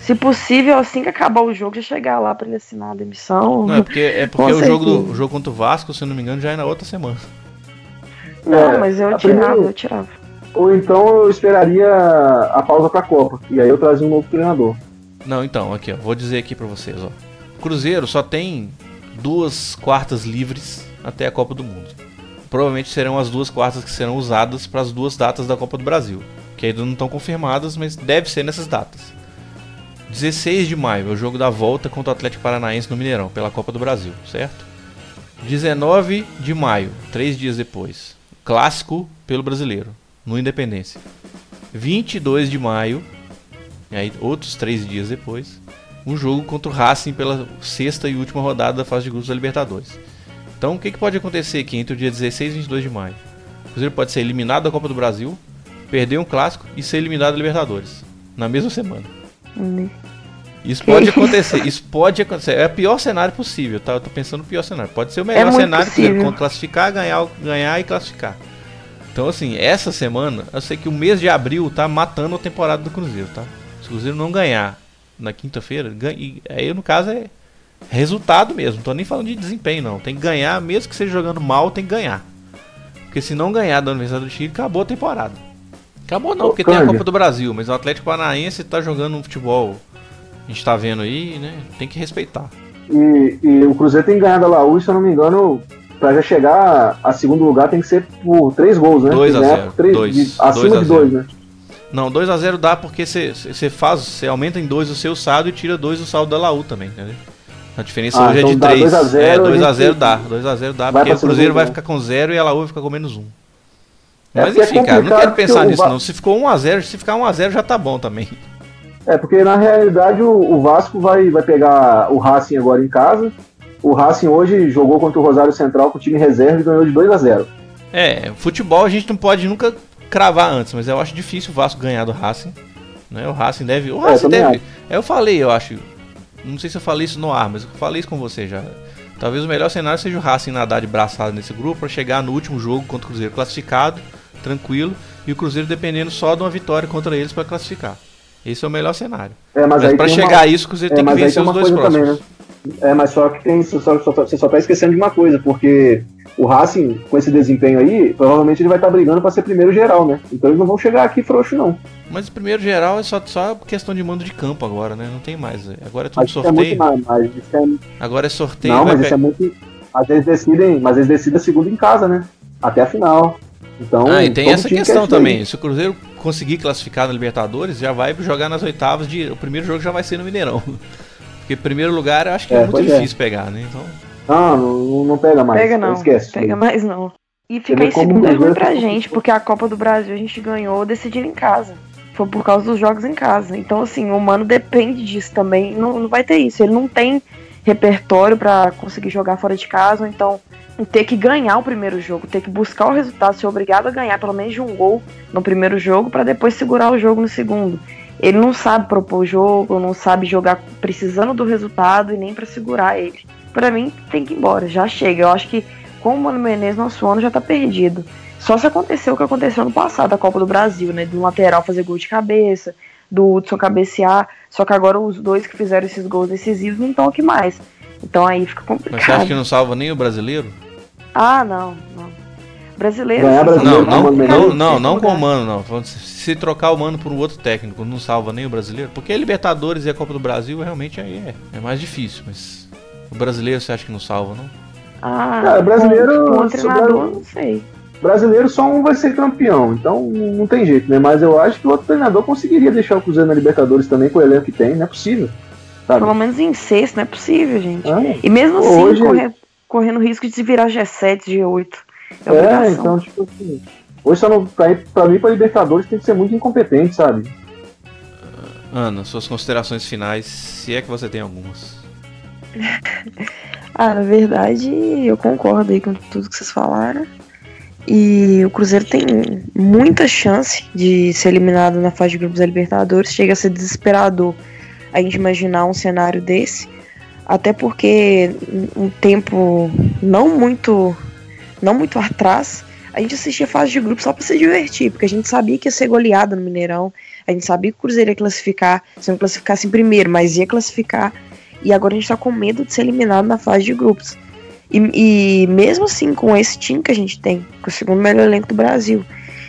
Se possível, assim que acabar o jogo, já chegar lá pra ele assinar a demissão. Não, é porque, é [laughs] porque o jogo, do, o jogo contra o Vasco, se eu não me engano, já é na outra semana. Não, é, mas eu tirava, primeiro, eu tirava. Ou então eu esperaria a pausa pra Copa. E aí eu trazia um novo treinador. Não, então, aqui, ó. Vou dizer aqui pra vocês, ó. Cruzeiro só tem duas quartas livres até a Copa do Mundo. Provavelmente serão as duas quartas que serão usadas para as duas datas da Copa do Brasil. Que ainda não estão confirmadas, mas deve ser nessas datas. 16 de maio é o jogo da volta contra o Atlético Paranaense no Mineirão, pela Copa do Brasil, certo? 19 de maio, três dias depois, clássico pelo brasileiro, no Independência. 22 de maio, e aí outros três dias depois, um jogo contra o Racing pela sexta e última rodada da fase de grupos da Libertadores. Então, o que, que pode acontecer aqui entre o dia 16 e 22 de maio? O Cruzeiro pode ser eliminado da Copa do Brasil, perder um clássico e ser eliminado da Libertadores na mesma semana. Hum. Isso pode acontecer, isso pode acontecer. É o pior cenário possível, tá? Eu tô pensando no pior cenário. Pode ser o melhor é cenário possível. classificar, ganhar, ganhar e classificar. Então, assim, essa semana, eu sei que o mês de abril tá matando a temporada do Cruzeiro, tá? Se o Cruzeiro não ganhar na quinta-feira, aí no caso é resultado mesmo. Não tô nem falando de desempenho, não. Tem que ganhar, mesmo que seja jogando mal, tem que ganhar. Porque se não ganhar da Universidade do Chile, acabou a temporada. Acabou não, porque tem a Copa do Brasil, mas o Atlético Paranaense tá jogando um futebol a gente tá vendo aí, né? Tem que respeitar. E, e o Cruzeiro tem ganhado a Laú, se eu não me engano, pra já chegar a segundo lugar tem que ser por três gols, né? 2 a 0 dois, acima dois de dois, né? Não, 2 a 0 dá porque você faz, você aumenta em 2 o seu saldo e tira 2 o saldo da Laú também, entendeu? A diferença ah, hoje então é de 3. 2x0 é, 2x0 dá. 2x0 dá, porque o Cruzeiro vai ficar com 0 e a Laú vai ficar com menos 1. Um. É Mas enfim, é cara, não quero pensar nisso não. Se ficou 1x0, se ficar 1x0 já tá bom também. É, porque na realidade o, o, Vasco vai, vai pegar o Racing agora em casa. O Racing hoje jogou contra o Rosário Central com o time reserva e ganhou de 2 a 0 É, futebol a gente não pode nunca cravar antes, mas eu acho difícil o Vasco ganhar do Racing. Né? O Racing deve. O é, Racing é, deve. Acho. Eu falei, eu acho. Não sei se eu falei isso no ar, mas eu falei isso com você já. Talvez o melhor cenário seja o Racing nadar de braçada nesse grupo para chegar no último jogo contra o Cruzeiro classificado, tranquilo, e o Cruzeiro dependendo só de uma vitória contra eles para classificar. Esse é o melhor cenário. É, mas, mas para chegar uma... a isso, você é, tem que vencer os dois próximos. Também, né? É, mas só que tem, só, só, você só tá esquecendo de uma coisa, porque o Racing, com esse desempenho aí, provavelmente ele vai estar tá brigando para ser primeiro geral, né? Então eles não vão chegar aqui frouxo, não. Mas o primeiro geral é só, só questão de mando de campo agora, né? Não tem mais. Agora é tudo mas é sorteio. É mais, mas é... Agora é sorteio. Não, mas isso é muito. Mas eles decidem, mas eles decidem a segunda em casa, né? Até a final. Então, ah, e tem essa questão também. Se o Cruzeiro conseguir classificar na Libertadores, já vai jogar nas oitavas de. O primeiro jogo já vai ser no Mineirão. Porque primeiro lugar eu acho que é, é muito é. difícil é. pegar, né? Então. Ah, não, não pega mais. Pega não. Esquece. Pega mais não. E fica em segundo é ruim pra gente, porque a Copa do Brasil a gente ganhou decidindo em casa. Foi por causa dos jogos em casa. Então, assim, o Mano depende disso também. Não, não vai ter isso. Ele não tem repertório para conseguir jogar fora de casa, ou então ter que ganhar o primeiro jogo, ter que buscar o resultado, ser obrigado a ganhar pelo menos de um gol no primeiro jogo para depois segurar o jogo no segundo. Ele não sabe propor o jogo, não sabe jogar precisando do resultado e nem para segurar ele. Para mim, tem que ir embora, já chega. Eu acho que com o Mano Menezes, nosso ano já tá perdido. Só se aconteceu o que aconteceu no passado, a Copa do Brasil, né? Do lateral fazer gol de cabeça, do Hudson cabecear. Só que agora os dois que fizeram esses gols decisivos não estão aqui mais. Então aí fica complicado. Mas você acha que não salva nem o brasileiro? Ah, não, não. Brasileiro. Ganhar brasileiro não, não, não, não, não com o Mano, não. Se trocar o Mano por um outro técnico, não salva nem o brasileiro. Porque a Libertadores e a Copa do Brasil realmente aí é, é mais difícil. Mas o brasileiro você acha que não salva, não? Ah, Cara, brasileiro. Com, com treinador, não sei. Brasileiro só um vai ser campeão, então não tem jeito, né? Mas eu acho que o outro treinador conseguiria deixar o Cruzeiro na Libertadores também com o elenco que tem, não é possível. Sabe? Pelo menos em sexto, não é possível, gente. Ah, e mesmo assim, hoje... correr, correndo risco de se virar G7, G8. É, é então, tipo assim. Hoje, só não, pra, ir, pra mim, pra Libertadores, tem que ser muito incompetente, sabe? Ana, suas considerações finais, se é que você tem algumas. [laughs] ah, na verdade, eu concordo aí com tudo que vocês falaram. E o Cruzeiro tem muita chance de ser eliminado na fase de grupos da Libertadores. Chega a ser desesperador a gente imaginar um cenário desse. Até porque um tempo não muito não muito atrás, a gente assistia fase de grupos só para se divertir, porque a gente sabia que ia ser goleada no Mineirão, a gente sabia que o Cruzeiro ia classificar, se não classificasse em primeiro, mas ia classificar. E agora a gente tá com medo de ser eliminado na fase de grupos. E, e, mesmo assim, com esse time que a gente tem, com o segundo melhor elenco do Brasil.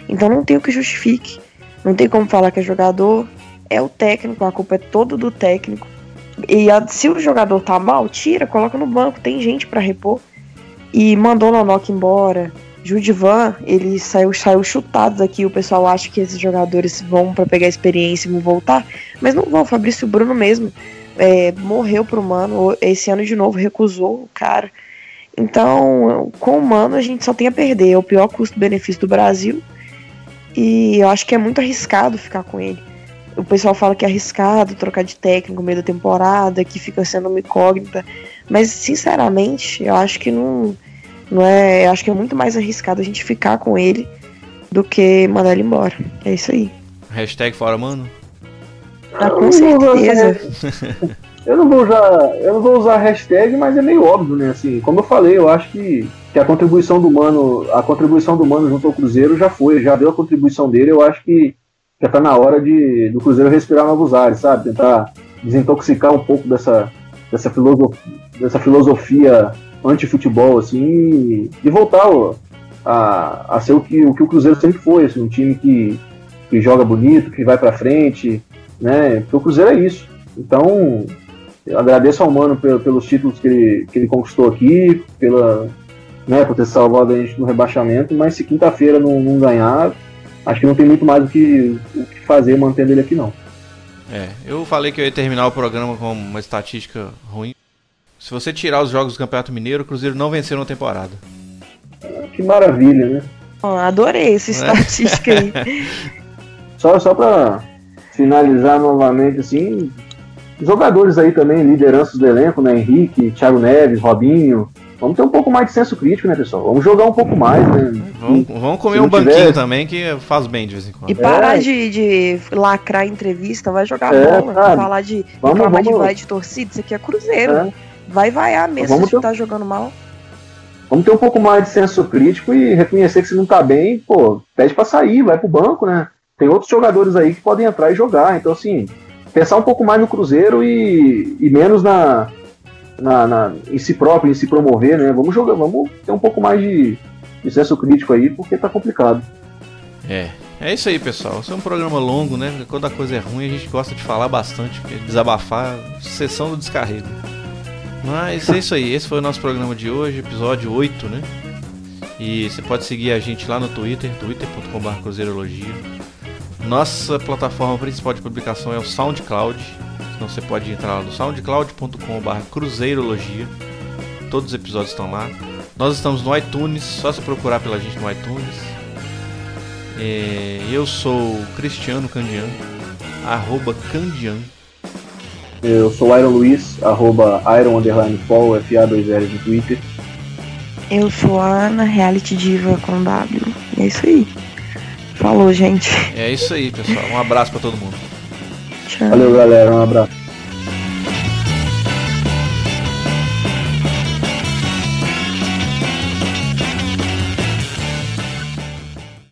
Então não tem o que justifique. Não tem como falar que é jogador, é o técnico, a culpa é toda do técnico. E a, se o jogador tá mal, tira, coloca no banco, tem gente para repor. E mandou o Nonock embora. Judivan, ele saiu, saiu chutado aqui. O pessoal acha que esses jogadores vão para pegar experiência e vão voltar. Mas não vão. Fabrício Bruno mesmo é, morreu pro Mano. Esse ano de novo recusou o cara. Então, com o Mano, a gente só tem a perder. É o pior custo-benefício do Brasil. E eu acho que é muito arriscado ficar com ele. O pessoal fala que é arriscado trocar de técnico no meio da temporada, que fica sendo uma incógnita. Mas, sinceramente, eu acho que não, não é. Eu acho que é muito mais arriscado a gente ficar com ele do que mandar ele embora. É isso aí. Hashtag fora, mano. Ah, com certeza. Eu não vou usar, eu não vou usar hashtag, mas é meio óbvio, né? Assim, como eu falei, eu acho que, que a contribuição do Mano, a contribuição do Mano junto ao Cruzeiro já foi, já deu a contribuição dele. Eu acho que já tá na hora de do Cruzeiro respirar novos ares, sabe? Tentar desintoxicar um pouco dessa dessa filosofia, dessa filosofia anti-futebol assim e voltar a, a ser o que, o que o Cruzeiro sempre foi, assim, um time que, que joga bonito, que vai para frente, né? Porque o Cruzeiro é isso. Então, eu agradeço ao Mano pelos títulos que ele, que ele conquistou aqui, pela, né, por ter salvado a gente no rebaixamento, mas se quinta-feira não, não, ganhar, acho que não tem muito mais o que, o que fazer mantendo ele aqui não. É, eu falei que eu ia terminar o programa com uma estatística ruim. Se você tirar os jogos do Campeonato Mineiro, o Cruzeiro não venceu na temporada. Que maravilha, né? Oh, adorei essa é. estatística aí. [laughs] só, só pra finalizar novamente, assim, jogadores aí também, lideranças do elenco, né? Henrique, Thiago Neves, Robinho. Vamos ter um pouco mais de senso crítico, né, pessoal? Vamos jogar um pouco mais, né? Vamos, vamos comer um banquinho tiver... também, que faz bem de vez em quando. E parar é. de, de lacrar entrevista, vai jogar é, bola, sabe? falar de vamos, reclamar vamos... de vai de torcida, isso aqui é Cruzeiro. É. Vai vaiar mesmo vamos se ter... tá jogando mal. Vamos ter um pouco mais de senso crítico e reconhecer que se não tá bem, pô, pede pra sair, vai pro banco, né? Tem outros jogadores aí que podem entrar e jogar. Então, assim, pensar um pouco mais no Cruzeiro e, e menos na, na, na, em si próprio, em se promover, né? Vamos jogar, vamos ter um pouco mais de, de senso crítico aí, porque tá complicado. É, é isso aí, pessoal. Esse é um programa longo, né? Quando a coisa é ruim, a gente gosta de falar bastante, desabafar, sessão do descarrego. Mas é isso aí, esse foi o nosso programa de hoje, episódio 8, né? E você pode seguir a gente lá no Twitter, twitter.com.br cruzeirologia. Nossa plataforma principal de publicação é o SoundCloud. Então você pode entrar lá no soundcloud.com.br cruzeirologia. Todos os episódios estão lá. Nós estamos no iTunes, só se procurar pela gente no iTunes. É, eu sou Cristiano Candian, arroba Candian. Eu sou Iron Luiz, arroba Iron Underline Paul, FA2L no Twitter. Eu sou a Ana, Reality Diva com W. É isso aí. Falou, gente. É isso aí, pessoal. Um abraço para todo mundo. Tchau. Valeu, galera. Um abraço.